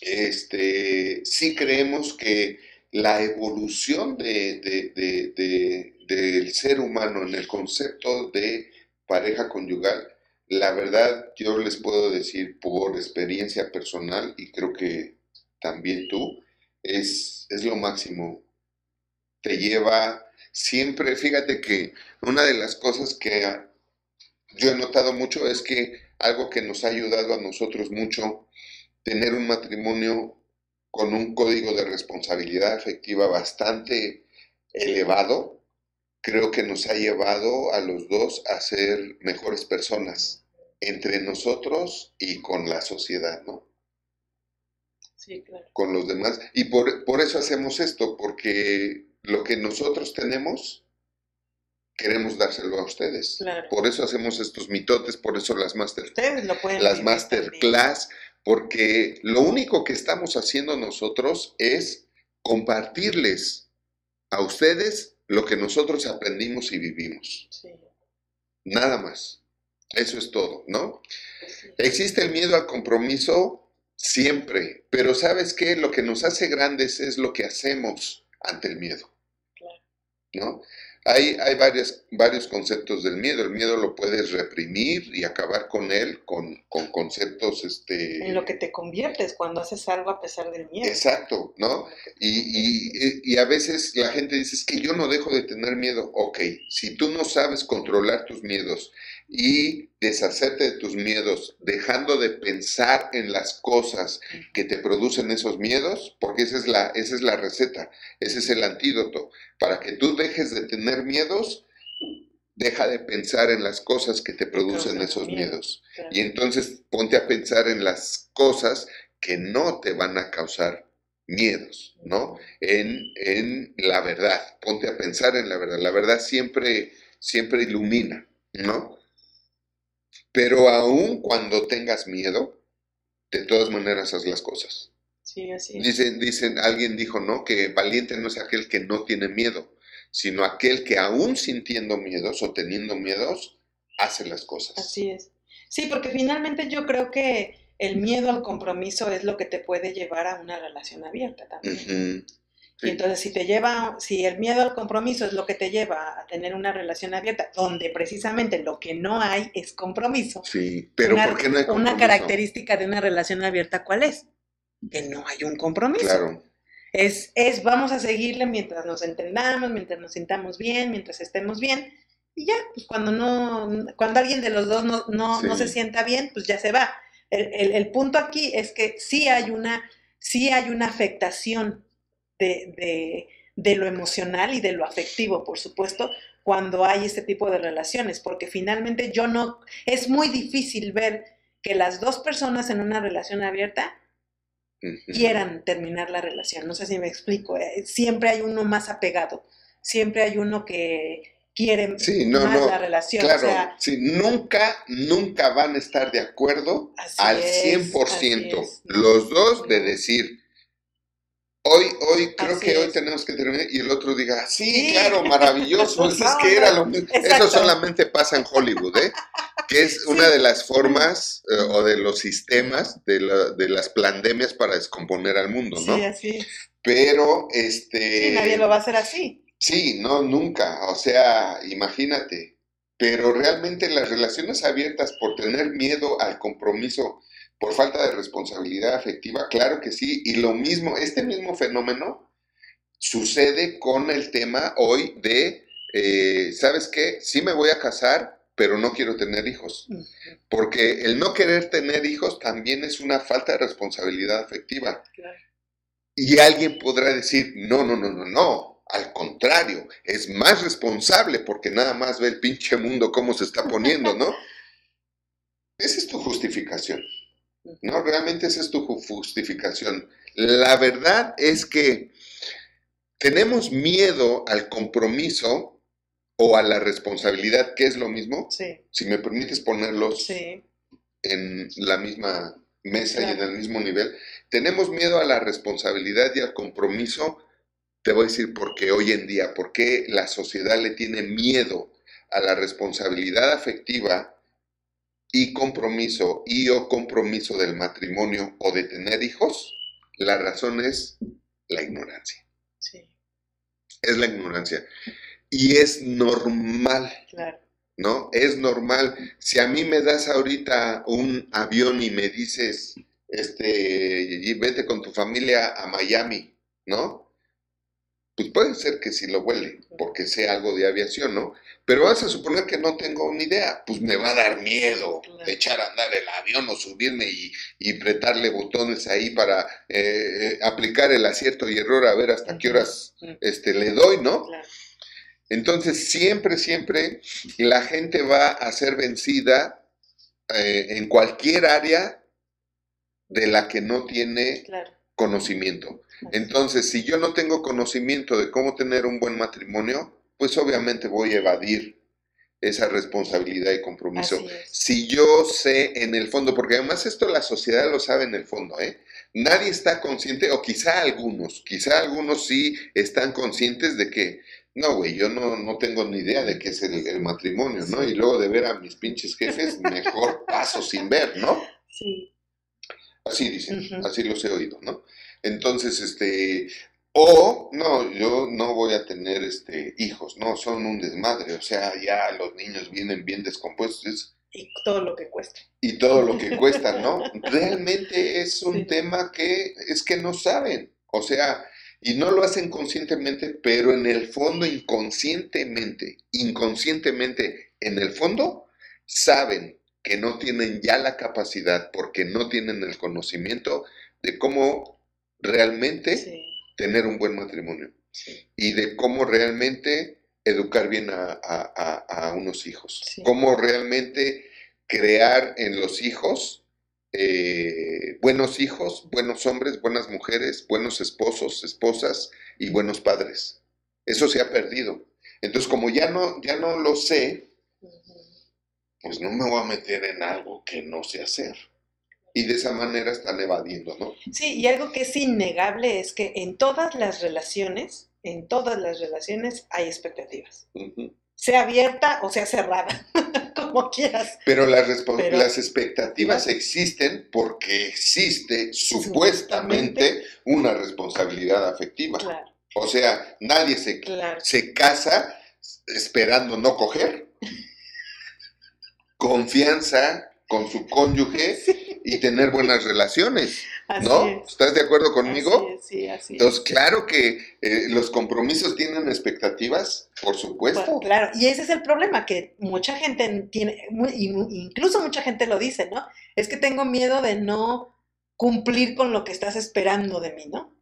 este, sí creemos que la evolución de, del ser humano en el concepto de pareja conyugal, la verdad yo les puedo decir por experiencia personal y creo que también tú, es, es lo máximo. Te lleva siempre, fíjate que una de las cosas que yo he notado mucho es que algo que nos ha ayudado a nosotros mucho, tener un matrimonio con un código de responsabilidad afectiva bastante elevado, creo que nos ha llevado a los dos a ser mejores personas entre nosotros y con la sociedad, ¿no? Sí, claro. Con los demás. Y por, por eso hacemos esto, porque lo que nosotros tenemos, queremos dárselo a ustedes. Claro. Por eso hacemos estos mitotes, por eso las master, ustedes lo pueden las masterclass, porque lo único que estamos haciendo nosotros es compartirles a ustedes lo que nosotros aprendimos y vivimos. Nada más. Eso es todo, ¿no? Existe el miedo al compromiso siempre, pero ¿sabes qué? Lo que nos hace grandes es lo que hacemos ante el miedo. ¿No? Hay, hay varios conceptos del miedo. El miedo lo puedes reprimir y acabar con él con, conceptos... Este... En lo que te conviertes cuando haces algo a pesar del miedo. Exacto, ¿no? Y, y, a veces la gente dice, es que yo no dejo de tener miedo. Ok, si tú no sabes controlar tus miedos y deshacerte de tus miedos, dejando de pensar en las cosas que te producen esos miedos, porque esa es la, esa es la receta, ese es el antídoto. Para que tú dejes de tener miedos, deja de pensar en las cosas que te producen esos miedos. Y entonces ponte a pensar en las cosas que no te van a causar miedos, ¿no? En, en la verdad, ponte a pensar en la verdad. La verdad siempre, siempre ilumina, ¿no? Pero aún cuando tengas miedo, de todas maneras haz las cosas. Sí, así. Dicen, dicen, alguien dijo, ¿no? Que valiente no es aquel que no tiene miedo, sino aquel que aún sintiendo miedos o teniendo miedos, hace las cosas. Así es. Sí, porque finalmente yo creo que el miedo al compromiso es lo que te puede llevar a una relación abierta también. Y entonces si te lleva, si el miedo al compromiso es lo que te lleva a tener una relación abierta, donde precisamente lo que no hay es compromiso. Sí, pero una, ¿por qué no hay compromiso? Una característica de una relación abierta, ¿cuál es? Que no hay un compromiso. Claro. Es, es, vamos a seguirle mientras nos entendamos, mientras nos sintamos bien, mientras estemos bien. Y ya, pues cuando no, cuando alguien de los dos no, no, no se sienta bien, pues ya se va. El, el, el punto aquí es que sí hay una, sí hay una afectación de, lo emocional y de lo afectivo, por supuesto, cuando hay este tipo de relaciones, porque finalmente yo no, es muy difícil ver que las dos personas en una relación abierta quieran terminar la relación. No sé si me explico. Eh, siempre hay uno más apegado, siempre hay uno que quiere más la relación. Claro, nunca, nunca van a estar de acuerdo al 100%. Los dos de decir, Hoy, hoy, creo que hoy tenemos que terminar y el otro diga, sí, claro, maravilloso, es que era lo mismo. Eso solamente pasa en Hollywood, ¿eh? que es una de las formas eh, o de los sistemas de, de, las pandemias para descomponer al mundo, ¿no? Sí, así. Pero, este... Sí, nadie lo va a hacer así. Sí, no, nunca. O sea, imagínate. Pero realmente las relaciones abiertas por tener miedo al compromiso, por falta de responsabilidad afectiva, claro que sí. Y lo mismo, este mismo fenómeno sucede con el tema hoy de, eh, ¿sabes qué? Sí me voy a casar, pero no quiero tener hijos. Porque el no querer tener hijos también es una falta de responsabilidad afectiva. Y alguien podrá decir, no, no, no, no, no. Al contrario, es más responsable porque nada más ve el pinche mundo cómo se está poniendo, ¿no? Esa es tu justificación. No, realmente esa es tu justificación. La verdad es que tenemos miedo al compromiso o a la responsabilidad, que es lo mismo. Sí. Si me permites ponerlos Sí. en la misma mesa y en el mismo nivel. Tenemos miedo a la responsabilidad y al compromiso. Te voy a decir por qué hoy en día, por qué la sociedad le tiene miedo a la responsabilidad afectiva y compromiso y o compromiso del matrimonio o de tener hijos. La razón es la ignorancia. Sí. Es la ignorancia. Y es normal. Claro. ¿no? Es normal. Si a mí me das ahorita un avión y me dices, este, y vete con tu familia a Miami, ¿no? Pues puede ser que sí lo huele, porque sea algo de aviación, ¿no? Pero vas a suponer que no tengo ni idea, pues me va a dar miedo echar a andar el avión o subirme y, y apretarle botones ahí para eh, eh, aplicar el acierto y error a ver hasta qué horas este, le doy, ¿no? Claro. Entonces, siempre, siempre la gente va a ser vencida eh, en cualquier área de la que no tiene conocimiento. Entonces, si yo no tengo conocimiento de cómo tener un buen matrimonio, pues obviamente voy a evadir esa responsabilidad y compromiso. Si yo sé en el fondo, porque además esto la sociedad lo sabe en el fondo, ¿eh? Nadie está consciente, o quizá algunos, quizá algunos sí están conscientes de que, no, güey, yo no, no tengo ni idea de qué es el, el matrimonio, ¿no? Y luego de ver a mis pinches jefes, mejor paso sin ver, ¿no? Sí. Así dicen, así los he oído, ¿no? Entonces, este, o no, yo no voy a tener este hijos, no, son un desmadre, o sea, ya los niños vienen bien descompuestos Y todo lo que cuesta. y todo lo que cuesta, ¿no? Realmente es un Sí. tema que es que no saben, o sea, y no lo hacen conscientemente, pero en el fondo inconscientemente, inconscientemente, en el fondo, saben que no tienen ya la capacidad porque no tienen el conocimiento de cómo realmente Sí. tener un buen matrimonio Sí. y de cómo realmente educar bien a, a- a- a unos hijos, Sí. cómo realmente crear en los hijos eh, buenos hijos, buenos hombres, buenas mujeres, buenos esposos, esposas y buenos padres. Eso se ha perdido. Entonces, como ya no, ya no lo sé, pues no me voy a meter en algo que no sé hacer. Y de esa manera están evadiendo, ¿no? Sí, y algo que es innegable es que en todas las relaciones, en todas las relaciones hay expectativas. Sea abierta o sea cerrada, como quieras. Pero las, respo- Pero- las expectativas existen porque existe supuestamente una responsabilidad afectiva. Claro, O sea, nadie se, claro. se casa esperando no coger. Confianza con su cónyuge y tener buenas relaciones, Así ¿no? es. ¿Estás de acuerdo conmigo? Así es, sí, así es. Entonces, claro que eh, los compromisos tienen expectativas, por supuesto. Bueno, claro, y ese es el problema, que mucha gente tiene, incluso mucha gente lo dice, ¿no? Es que tengo miedo de no cumplir con lo que estás esperando de mí, ¿no?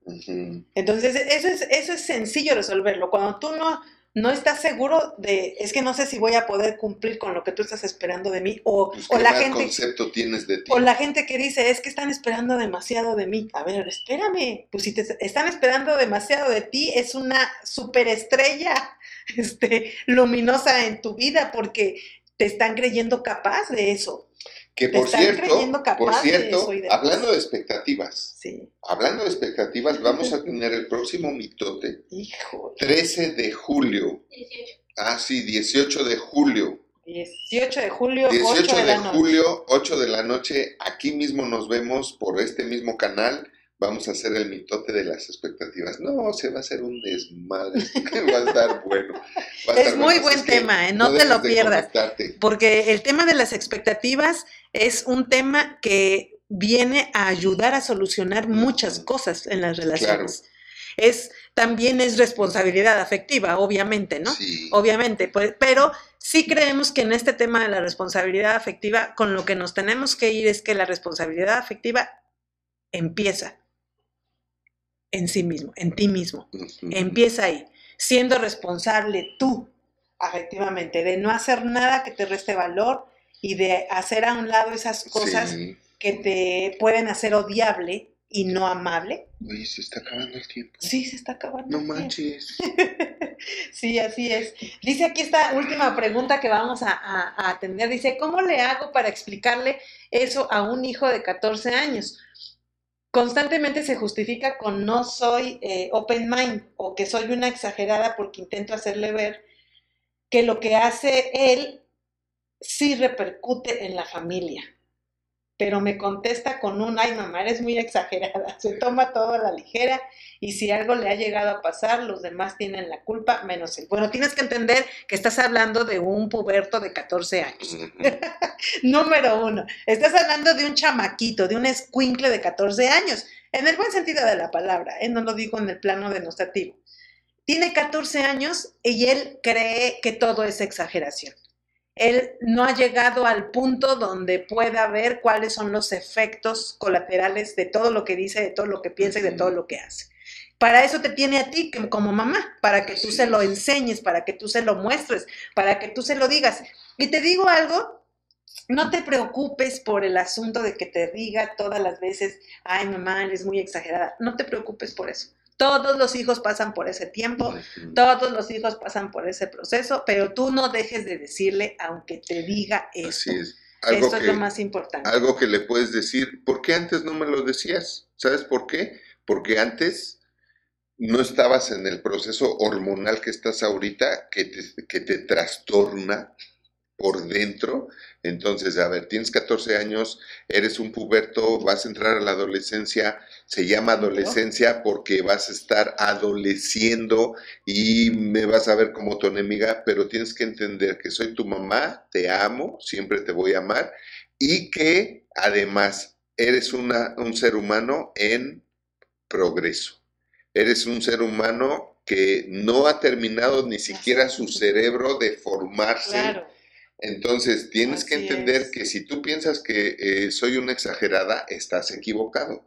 Entonces, eso es, eso es sencillo resolverlo. Cuando tú no, no estás seguro de, es que no sé si voy a poder cumplir con lo que tú estás esperando de mí, o, Pues, o ¿qué la gente, concepto tienes de ti? o la gente que dice, es que están esperando demasiado de mí. A ver, espérame, pues si te están esperando demasiado de ti, es una superestrella este, luminosa en tu vida, porque te están creyendo capaz de eso. Que por cierto, por de cierto, demás. hablando de expectativas, Sí, hablando de expectativas, vamos a tener el próximo mitote, hijo. 13 de julio. 18. Ah, sí, 18 de julio. 18 de julio, 18 8 de, de la noche. julio, 8 de la noche. Aquí mismo nos vemos por este mismo canal. Vamos a hacer el mitote de las expectativas. No, se va a hacer un desmadre. va a estar bueno. A Es estar muy bueno. buen es tema, ¿eh? No te lo pierdas. Porque el tema de las expectativas es un tema que viene a ayudar a solucionar muchas cosas en las relaciones. Es también es responsabilidad afectiva, obviamente, ¿no? Sí. Obviamente, pues, pero sí creemos que en este tema de la responsabilidad afectiva, con lo que nos tenemos que ir es que la responsabilidad afectiva empieza en sí mismo, en ti mismo. Empieza ahí, siendo responsable tú, afectivamente, de no hacer nada que te reste valor y de hacer a un lado esas cosas Sí. que te pueden hacer odiable y no amable. Oye, se está acabando el tiempo. Sí, se está acabando. No manches. Sí, así es. Dice aquí esta última pregunta que vamos a, a- a atender. Dice, ¿cómo le hago para explicarle eso a un hijo de 14 años? Constantemente se justifica con no soy eh, open mind o que soy una exagerada porque intento hacerle ver que lo que hace él sí repercute en la familia. Pero me contesta con un, ay mamá, eres muy exagerada, se toma todo a la ligera y si algo le ha llegado a pasar, los demás tienen la culpa, menos él. Bueno, tienes que entender que estás hablando de un puberto de 14 años. Número uno, estás hablando de un chamaquito, de un escuincle de 14 años, en el buen sentido de la palabra, ¿eh? no lo digo en el plano denostativo. Tiene 14 años y él cree que todo es exageración. Él no ha llegado al punto donde pueda ver cuáles son los efectos colaterales de todo lo que dice, de todo lo que piensa y de todo lo que hace. Para eso te tiene a ti como mamá, para que tú se lo enseñes, para que tú se lo muestres, para que tú se lo digas. Y te digo algo, no te preocupes por el asunto de que te diga todas las veces, ay mamá, eres muy exagerada. No te preocupes por eso. Todos los hijos pasan por ese tiempo, todos los hijos pasan por ese proceso, pero tú no dejes de decirle, aunque te diga. Así es. Algo Esto que, es lo más importante. algo que le puedes decir, ¿por qué antes no me lo decías? ¿Sabes por qué? Porque antes no estabas en el proceso hormonal que estás ahorita, que te, que te trastorna por dentro. Entonces, a ver, tienes 14 años, eres un puberto, vas a entrar a la adolescencia, se llama adolescencia porque vas a estar adoleciendo y me vas a ver como tu enemiga, pero tienes que entender que soy tu mamá, te amo, siempre te voy a amar y que además eres una, un ser humano en progreso. Eres un ser humano que no ha terminado ni siquiera su cerebro de formarse. Claro, Entonces, tienes que entender es. que si tú piensas que eh, soy una exagerada, estás equivocado.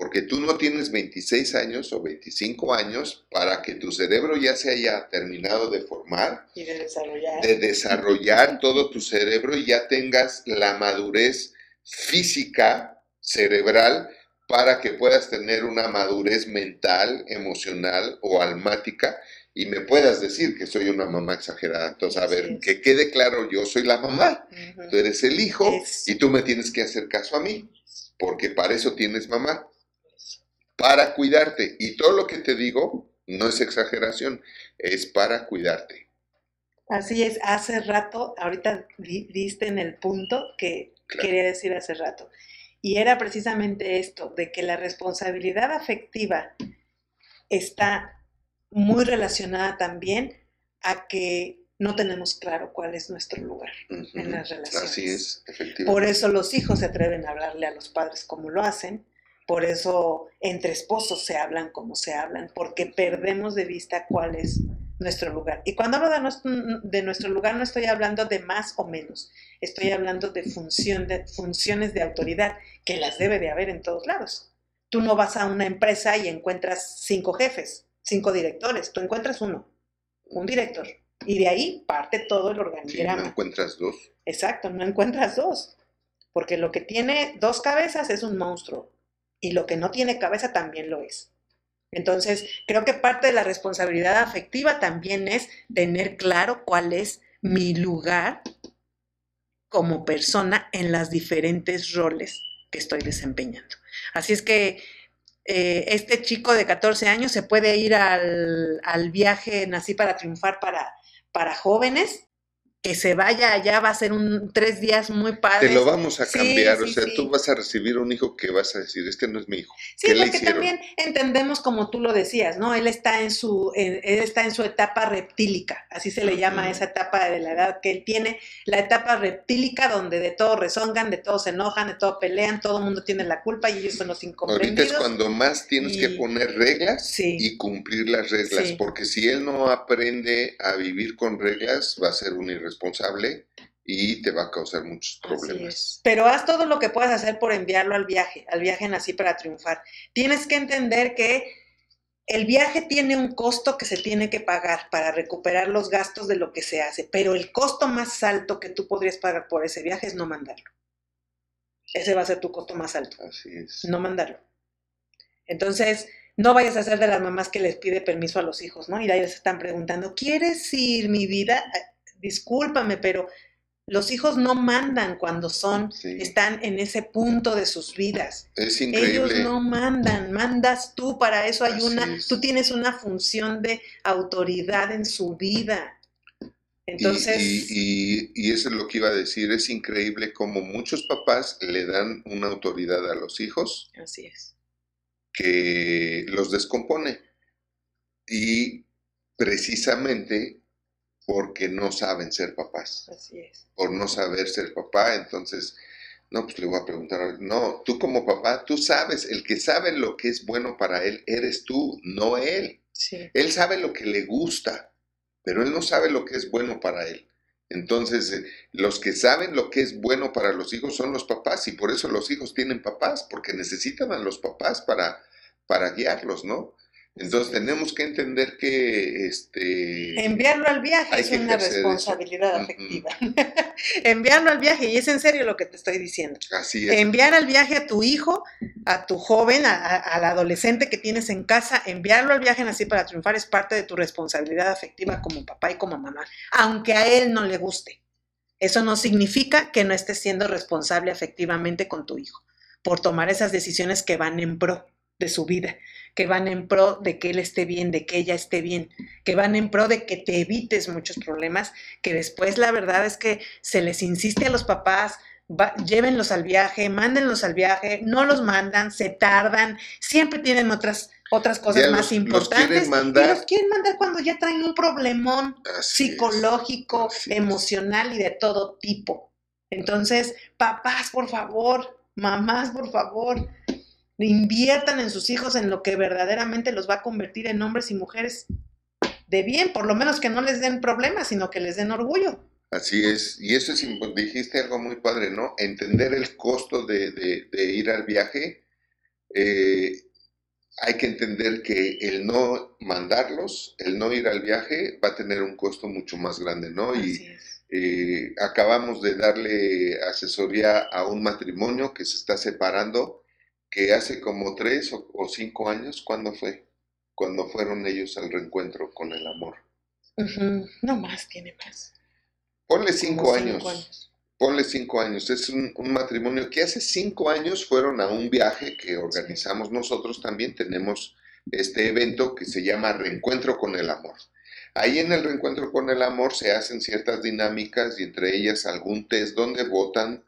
Porque tú no tienes 26 años o 25 años para que tu cerebro ya se haya terminado de formar, y de desarrollar. de desarrollar todo tu cerebro y ya tengas la madurez física, cerebral, para que puedas tener una madurez mental, emocional o almática y me puedas decir que soy una mamá exagerada. Entonces, a ver, que quede claro, yo soy la mamá, Ujú. tú eres el hijo y tú me tienes que hacer caso a mí, porque para eso tienes mamá, para cuidarte. Y todo lo que te digo no es exageración, es para cuidarte. Así es, hace rato, ahorita di- diste en el punto que Claro. quería decir hace rato. Y era precisamente esto, de que la responsabilidad afectiva está muy relacionada también a que no tenemos claro cuál es nuestro lugar. En las relaciones. Así es, efectivamente. Por eso los hijos se atreven a hablarle a los padres como lo hacen, por eso entre esposos se hablan como se hablan, porque perdemos de vista cuál es nuestro lugar. Y cuando hablo de nuestro, de nuestro lugar no estoy hablando de más o menos, estoy hablando de, función de funciones de autoridad, que las debe de haber en todos lados. Tú no vas a una empresa y encuentras cinco jefes, cinco directores, tú encuentras uno, un director, y de ahí parte todo el Sí, organigrama. no encuentras dos. Exacto, no encuentras dos. Porque lo que tiene dos cabezas es un monstruo. Y lo que no tiene cabeza también lo es. Entonces, creo que parte de la responsabilidad afectiva también es tener claro cuál es mi lugar como persona en las diferentes roles que estoy desempeñando. Así es que eh, este chico de 14 años se puede ir al, al viaje Nací para triunfar para, para jóvenes que se vaya allá va a ser un tres días muy padre. Te lo vamos a cambiar, o sea, tú vas a recibir un hijo que vas a decir, este no es mi hijo. Sí, porque también entendemos como tú lo decías, ¿no? Él está en su, él está en su etapa reptílica, así se le llama esa etapa de la edad que él tiene, la etapa reptílica donde de todo rezongan, de todo se enojan, de todo pelean, todo el mundo tiene la culpa y ellos son los incomprendidos. Ahorita es cuando más tienes que poner reglas y cumplir las reglas, porque si él no aprende a vivir con reglas, va a ser un irresponsable responsable y te va a causar muchos problemas. Pero haz todo lo que puedas hacer por enviarlo al viaje, al viaje en así para triunfar. Tienes que entender que el viaje tiene un costo que se tiene que pagar para recuperar los gastos de lo que se hace, pero el costo más alto que tú podrías pagar por ese viaje es no mandarlo. Ese va a ser tu costo más alto. Así es. No mandarlo. Entonces, no vayas a ser de las mamás que les pide permiso a los hijos, ¿no? Y ahí les están preguntando, ¿quieres ir, mi vida? Discúlpame, pero los hijos no mandan cuando son, están en ese punto de sus vidas. Es increíble. Ellos no mandan, mandas tú, para eso hay una, tú tienes una función de autoridad en su vida. Entonces... Y, y, eso es lo que iba a decir, es increíble como muchos papás le dan una autoridad a los hijos. Así es. Que los descompone. Y precisamente porque no saben ser papás. Así es. Por no saber ser papá, entonces, no, pues le voy a preguntar, no, tú como papá, tú sabes, el que sabe lo que es bueno para él, eres tú, no él. Sí. Él sabe lo que le gusta, pero él no sabe lo que es bueno para él. Entonces, eh, los que saben lo que es bueno para los hijos son los papás y por eso los hijos tienen papás, porque necesitan a los papás para, para guiarlos, ¿no? Entonces tenemos que entender que este enviarlo al viaje es una responsabilidad afectiva. enviarlo al viaje, y es en serio lo que te estoy diciendo. Así es. Enviar al viaje a tu hijo, a tu joven, al adolescente que tienes en casa, enviarlo al viaje así para triunfar es parte de tu responsabilidad afectiva como papá y como mamá, aunque a él no le guste. Eso no significa que no estés siendo responsable afectivamente con tu hijo por tomar esas decisiones que van en pro de su vida que van en pro de que él esté bien, de que ella esté bien, que van en pro de que te evites muchos problemas, que después la verdad es que se les insiste a los papás, llévenlos al viaje, mándenlos al viaje, no los mandan, se tardan, siempre tienen otras otras cosas más importantes. mandar. Y los quieren mandar cuando ya traen un problemón psicológico, emocional y de todo tipo. Entonces, papás, por favor, mamás, por favor, inviertan en sus hijos en lo que verdaderamente los va a convertir en hombres y mujeres de bien, por lo menos que no les den problemas, sino que les den orgullo. Así es, y eso es, dijiste algo muy padre, ¿no? Entender el costo de, ir al viaje. Eh, hay que entender que el no mandarlos, el no ir al viaje, va a tener un costo mucho más grande, ¿no? y eh, acabamos de darle asesoría a un matrimonio que se está separando que hace como tres o, cinco años, ¿cuándo fue? Cuando fueron ellos al reencuentro con el amor. No más, tiene más. Ponle cinco años. Ponle cinco años. Es un, matrimonio que hace cinco años fueron a un viaje que organizamos nosotros también. Tenemos este evento que se llama Reencuentro con el Amor. Ahí en el Reencuentro con el Amor se hacen ciertas dinámicas y entre ellas algún test donde votan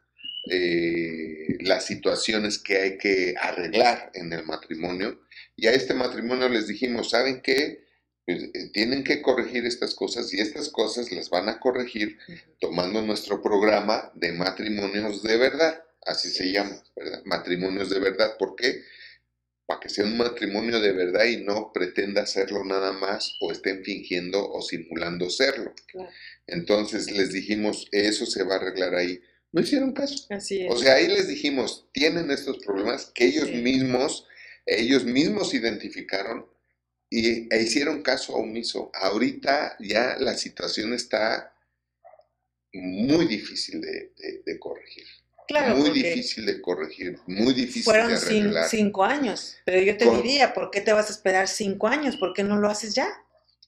eh, las situaciones que hay que arreglar en el matrimonio. Y a este matrimonio les dijimos, ¿saben qué? Pues, eh, tienen que corregir estas cosas y estas cosas las van a corregir tomando nuestro programa de matrimonios de verdad. Así se llama, ¿verdad? Matrimonios de verdad. ¿Por qué? Para que sea un matrimonio de verdad y no pretenda hacerlo nada más o estén fingiendo o simulando serlo. Entonces les dijimos, eso se va a arreglar ahí no hicieron caso. Así O sea, ahí les dijimos, tienen estos problemas que ellos mismos, ellos mismos identificaron y, e hicieron caso omiso. Ahorita ya la situación está muy difícil de, corregir. Claro, muy difícil de corregir, muy difícil de arreglar. Fueron cinco años, pero yo te diría, ¿por qué te vas a esperar cinco años? ¿Por qué no lo haces ya?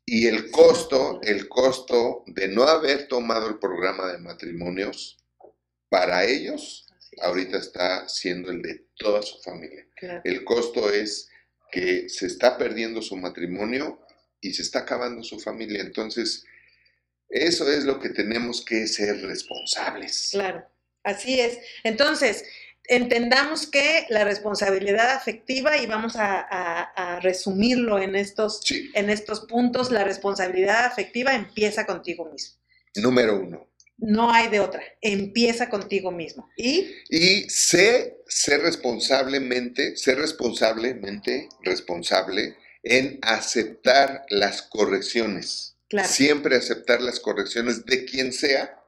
Y el costo, el costo de no haber tomado el programa de matrimonios para ellos ahorita está siendo el de toda su familia. El costo es que se está perdiendo su matrimonio y se está acabando su familia. Entonces, Eso es lo que tenemos que ser responsables. Claro, así es. Entonces, entendamos que la responsabilidad afectiva, y vamos a, resumirlo en estos, en estos puntos, la responsabilidad afectiva empieza contigo mismo. Número uno. No hay de otra. Empieza contigo mismo. Y, y sé ser responsablemente, ser responsablemente responsable en aceptar las correcciones. Siempre aceptar las correcciones de quien sea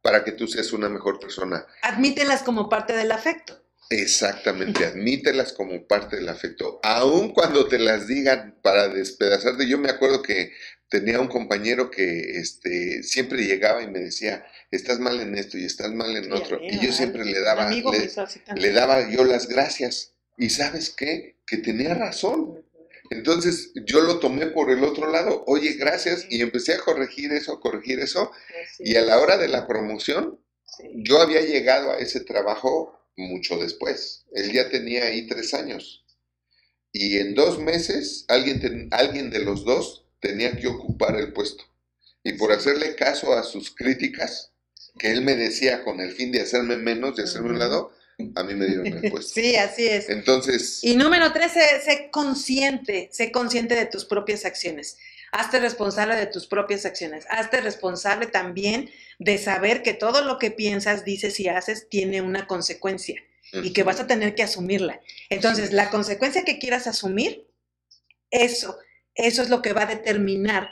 para que tú seas una mejor persona. Admítelas como parte del afecto. Exactamente, admítelas como parte del afecto. Aun cuando te las digan para despedazarte. Yo me acuerdo que tenía un compañero que este, siempre llegaba y me decía, estás mal en esto y estás mal en otro. y yo siempre le daba, le daba yo las gracias. Y sabes qué? Que tenía razón. Entonces yo lo tomé por el otro lado, oye, gracias, y empecé a corregir eso, a corregir eso, y a la hora de la promoción, yo había llegado a ese trabajo mucho después, él ya tenía ahí tres años, y en dos meses alguien, alguien de los dos tenía que ocupar el puesto, y por hacerle caso a sus críticas, que él me decía con el fin de hacerme menos, de hacerme un lado, a mí me dieron el puesto. Sí, así es. Entonces. Y número tres, sé, consciente, sé consciente de tus propias acciones. Hazte responsable de tus propias acciones. Hazte responsable también de saber que todo lo que piensas, dices y haces tiene una consecuencia y que vas a tener que asumirla. Entonces, la consecuencia que quieras asumir, eso, eso es lo que va a determinar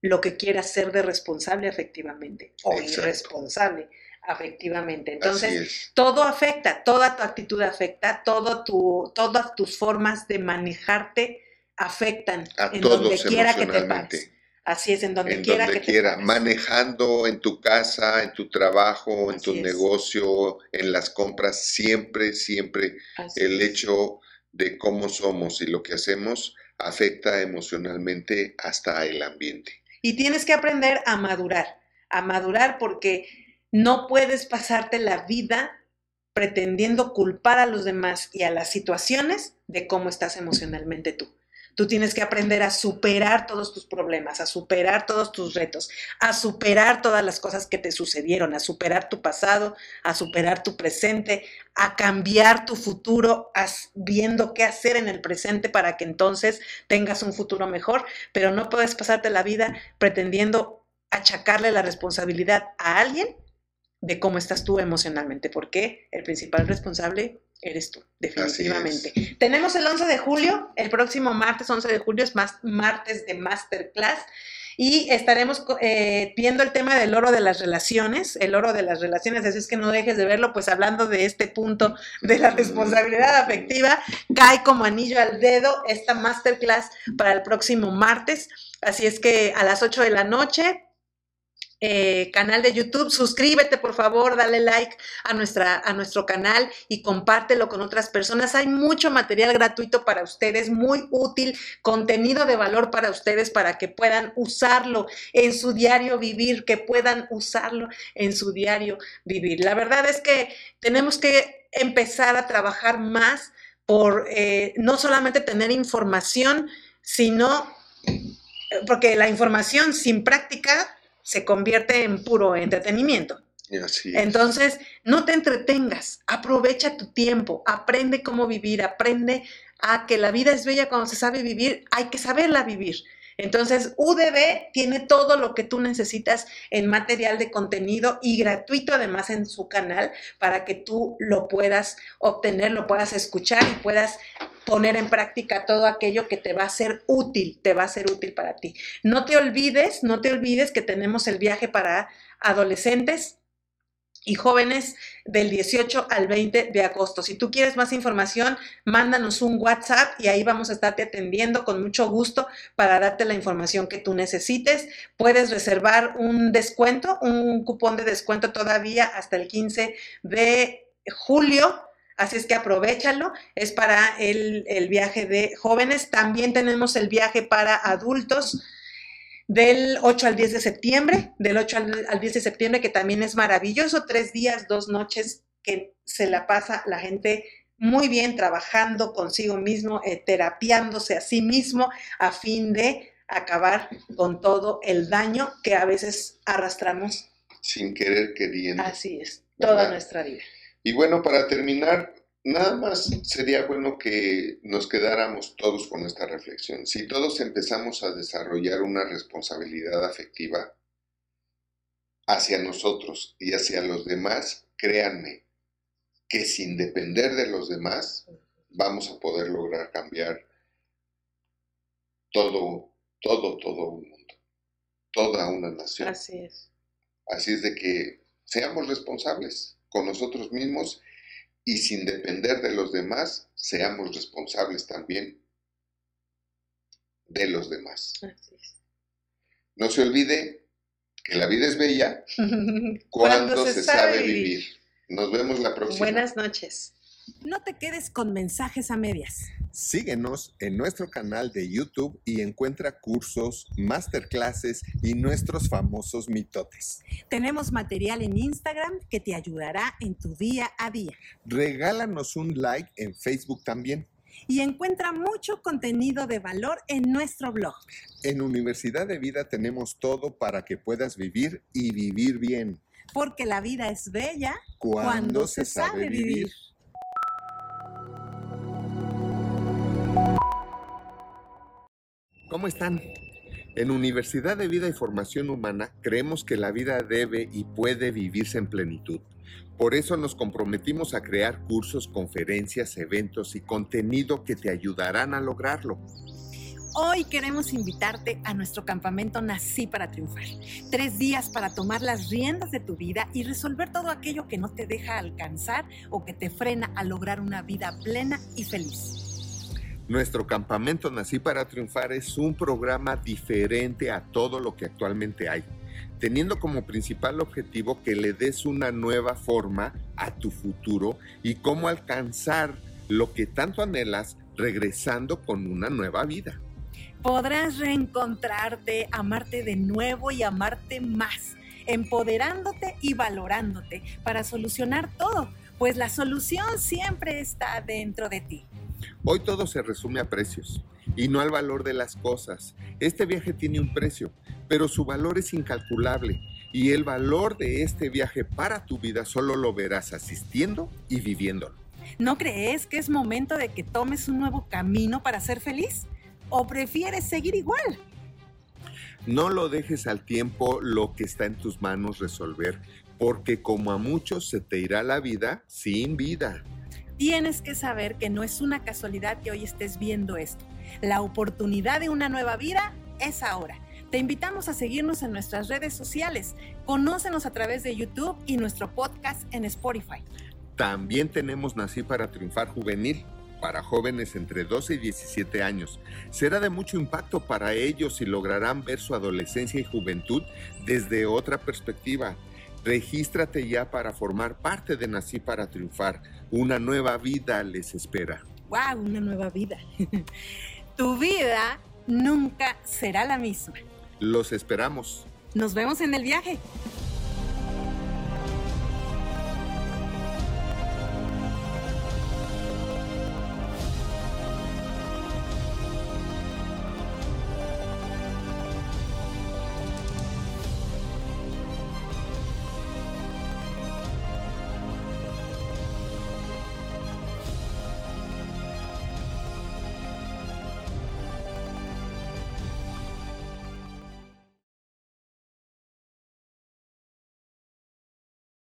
lo que quieras ser de responsable efectivamente o irresponsable afectivamente. Entonces, todo afecta, toda tu actitud afecta, todo tu, todas tus formas de manejarte afectan en donde quiera que te pares. Así es, en donde quiera que quiera, manejando en tu casa, en tu trabajo, en tu negocio, en las compras, siempre, siempre el hecho de cómo somos y lo que hacemos afecta emocionalmente hasta el ambiente. Y tienes que aprender a madurar, a madurar porque no puedes pasarte la vida pretendiendo culpar a los demás y a las situaciones de cómo estás emocionalmente tú. Tú tienes que aprender a superar todos tus problemas, a superar todos tus retos, a superar todas las cosas que te sucedieron, a superar tu pasado, a superar tu presente, a cambiar tu futuro, viendo qué hacer en el presente para que entonces tengas un futuro mejor, pero no puedes pasarte la vida pretendiendo achacarle la responsabilidad a alguien de cómo estás tú emocionalmente, porque el principal responsable eres tú, definitivamente. Tenemos el 11 de julio, el próximo martes 11 de julio es más martes de masterclass y estaremos eh, viendo el tema del oro de las relaciones, el oro de las relaciones, así es que no dejes de verlo, pues hablando de este punto de la responsabilidad afectiva, cae como anillo al dedo esta masterclass para el próximo martes, así es que a las 8 de la noche eh, canal de YouTube. Suscríbete, por favor, dale like a, nuestra, a nuestro canal y compártelo con otras personas. Hay mucho material gratuito para ustedes, muy útil, contenido de valor para ustedes para que puedan usarlo en su diario vivir, que puedan usarlo en su diario vivir. La verdad es que tenemos que empezar a trabajar más por eh, no solamente tener información, sino porque la información sin práctica se convierte en puro entretenimiento. Entonces, no te entretengas, aprovecha tu tiempo, aprende cómo vivir, aprende a que la vida es bella cuando se sabe vivir, hay que saberla vivir. Entonces, UDB tiene todo lo que tú necesitas en material de contenido y gratuito además en su canal para que tú lo puedas obtener, lo puedas escuchar y puedas poner en práctica todo aquello que te va a ser útil, te va a ser útil para ti. No te olvides, no te olvides que tenemos el viaje para adolescentes y jóvenes del 18 al 20 de agosto. Si tú quieres más información, mándanos un WhatsApp y ahí vamos a estarte atendiendo con mucho gusto para darte la información que tú necesites. Puedes reservar un descuento, un cupón de descuento todavía hasta el 15 de julio Así es que aprovechalo, es para el, viaje de jóvenes. También tenemos el viaje para adultos del 8 al 10 de septiembre, del 8 al, 10 de septiembre, que también es maravilloso, tres días, dos noches que se la pasa la gente muy bien trabajando consigo mismo, eh, terapiándose a sí mismo a fin de acabar con todo el daño que a veces arrastramos. Sin querer queriendo. Así es, toda nuestra vida. Y bueno, para terminar, nada más sería bueno que nos quedáramos todos con esta reflexión. Si todos empezamos a desarrollar una responsabilidad afectiva hacia nosotros y hacia los demás, créanme que sin depender de los demás, vamos a poder lograr cambiar todo, todo, todo un mundo, toda una nación. Así es. Así es de que seamos responsables con nosotros mismos y sin depender de los demás, seamos responsables también de los demás. Así es. No se olvide que la vida es bella cuando, se, sabe vivir. Nos vemos la próxima. Buenas noches. No te quedes con mensajes a medias. Síguenos en nuestro canal de YouTube y encuentra cursos, masterclasses y nuestros famosos mitotes. Tenemos material en Instagram que te ayudará en tu día a día. Regálanos un like en Facebook también. Y encuentra mucho contenido de valor en nuestro blog. En Universidad de Vida tenemos todo para que puedas vivir y vivir bien. Porque la vida es bella cuando, se, sabe, vivir. ¿Cómo están? En Universidad de Vida y Formación Humana creemos que la vida debe y puede vivirse en plenitud. Por eso nos comprometimos a crear cursos, conferencias, eventos y contenido que te ayudarán a lograrlo. Hoy queremos invitarte a nuestro campamento Nací para Triunfar. Tres días para tomar las riendas de tu vida y resolver todo aquello que no te deja alcanzar o que te frena a lograr una vida plena y feliz. Nuestro campamento Nací para Triunfar es un programa diferente a todo lo que actualmente hay, teniendo como principal objetivo que le des una nueva forma a tu futuro y cómo alcanzar lo que tanto anhelas regresando con una nueva vida. Podrás reencontrarte, amarte de nuevo y amarte más, empoderándote y valorándote para solucionar todo, pues la solución siempre está dentro de ti. Hoy todo se resume a precios y no al valor de las cosas. Este viaje tiene un precio, pero su valor es incalculable y el valor de este viaje para tu vida solo lo verás asistiendo y viviéndolo. ¿No crees que es momento de que tomes un nuevo camino para ser feliz? ¿O prefieres seguir igual? No lo dejes al tiempo lo que está en tus manos resolver, porque como a muchos se te irá la vida sin vida tienes que saber que no es una casualidad que hoy estés viendo esto. La oportunidad de una nueva vida es ahora. Te invitamos a seguirnos en nuestras redes sociales. Conócenos a través de YouTube y nuestro podcast en Spotify. También tenemos Nací para Triunfar Juvenil para jóvenes entre 12 y 17 años. Será de mucho impacto para ellos y lograrán ver su adolescencia y juventud desde otra perspectiva Regístrate ya para formar parte de Nací para Triunfar. Una nueva vida les espera. ¡Wow! Una nueva vida. tu vida nunca será la misma. Los esperamos. Nos vemos en el viaje.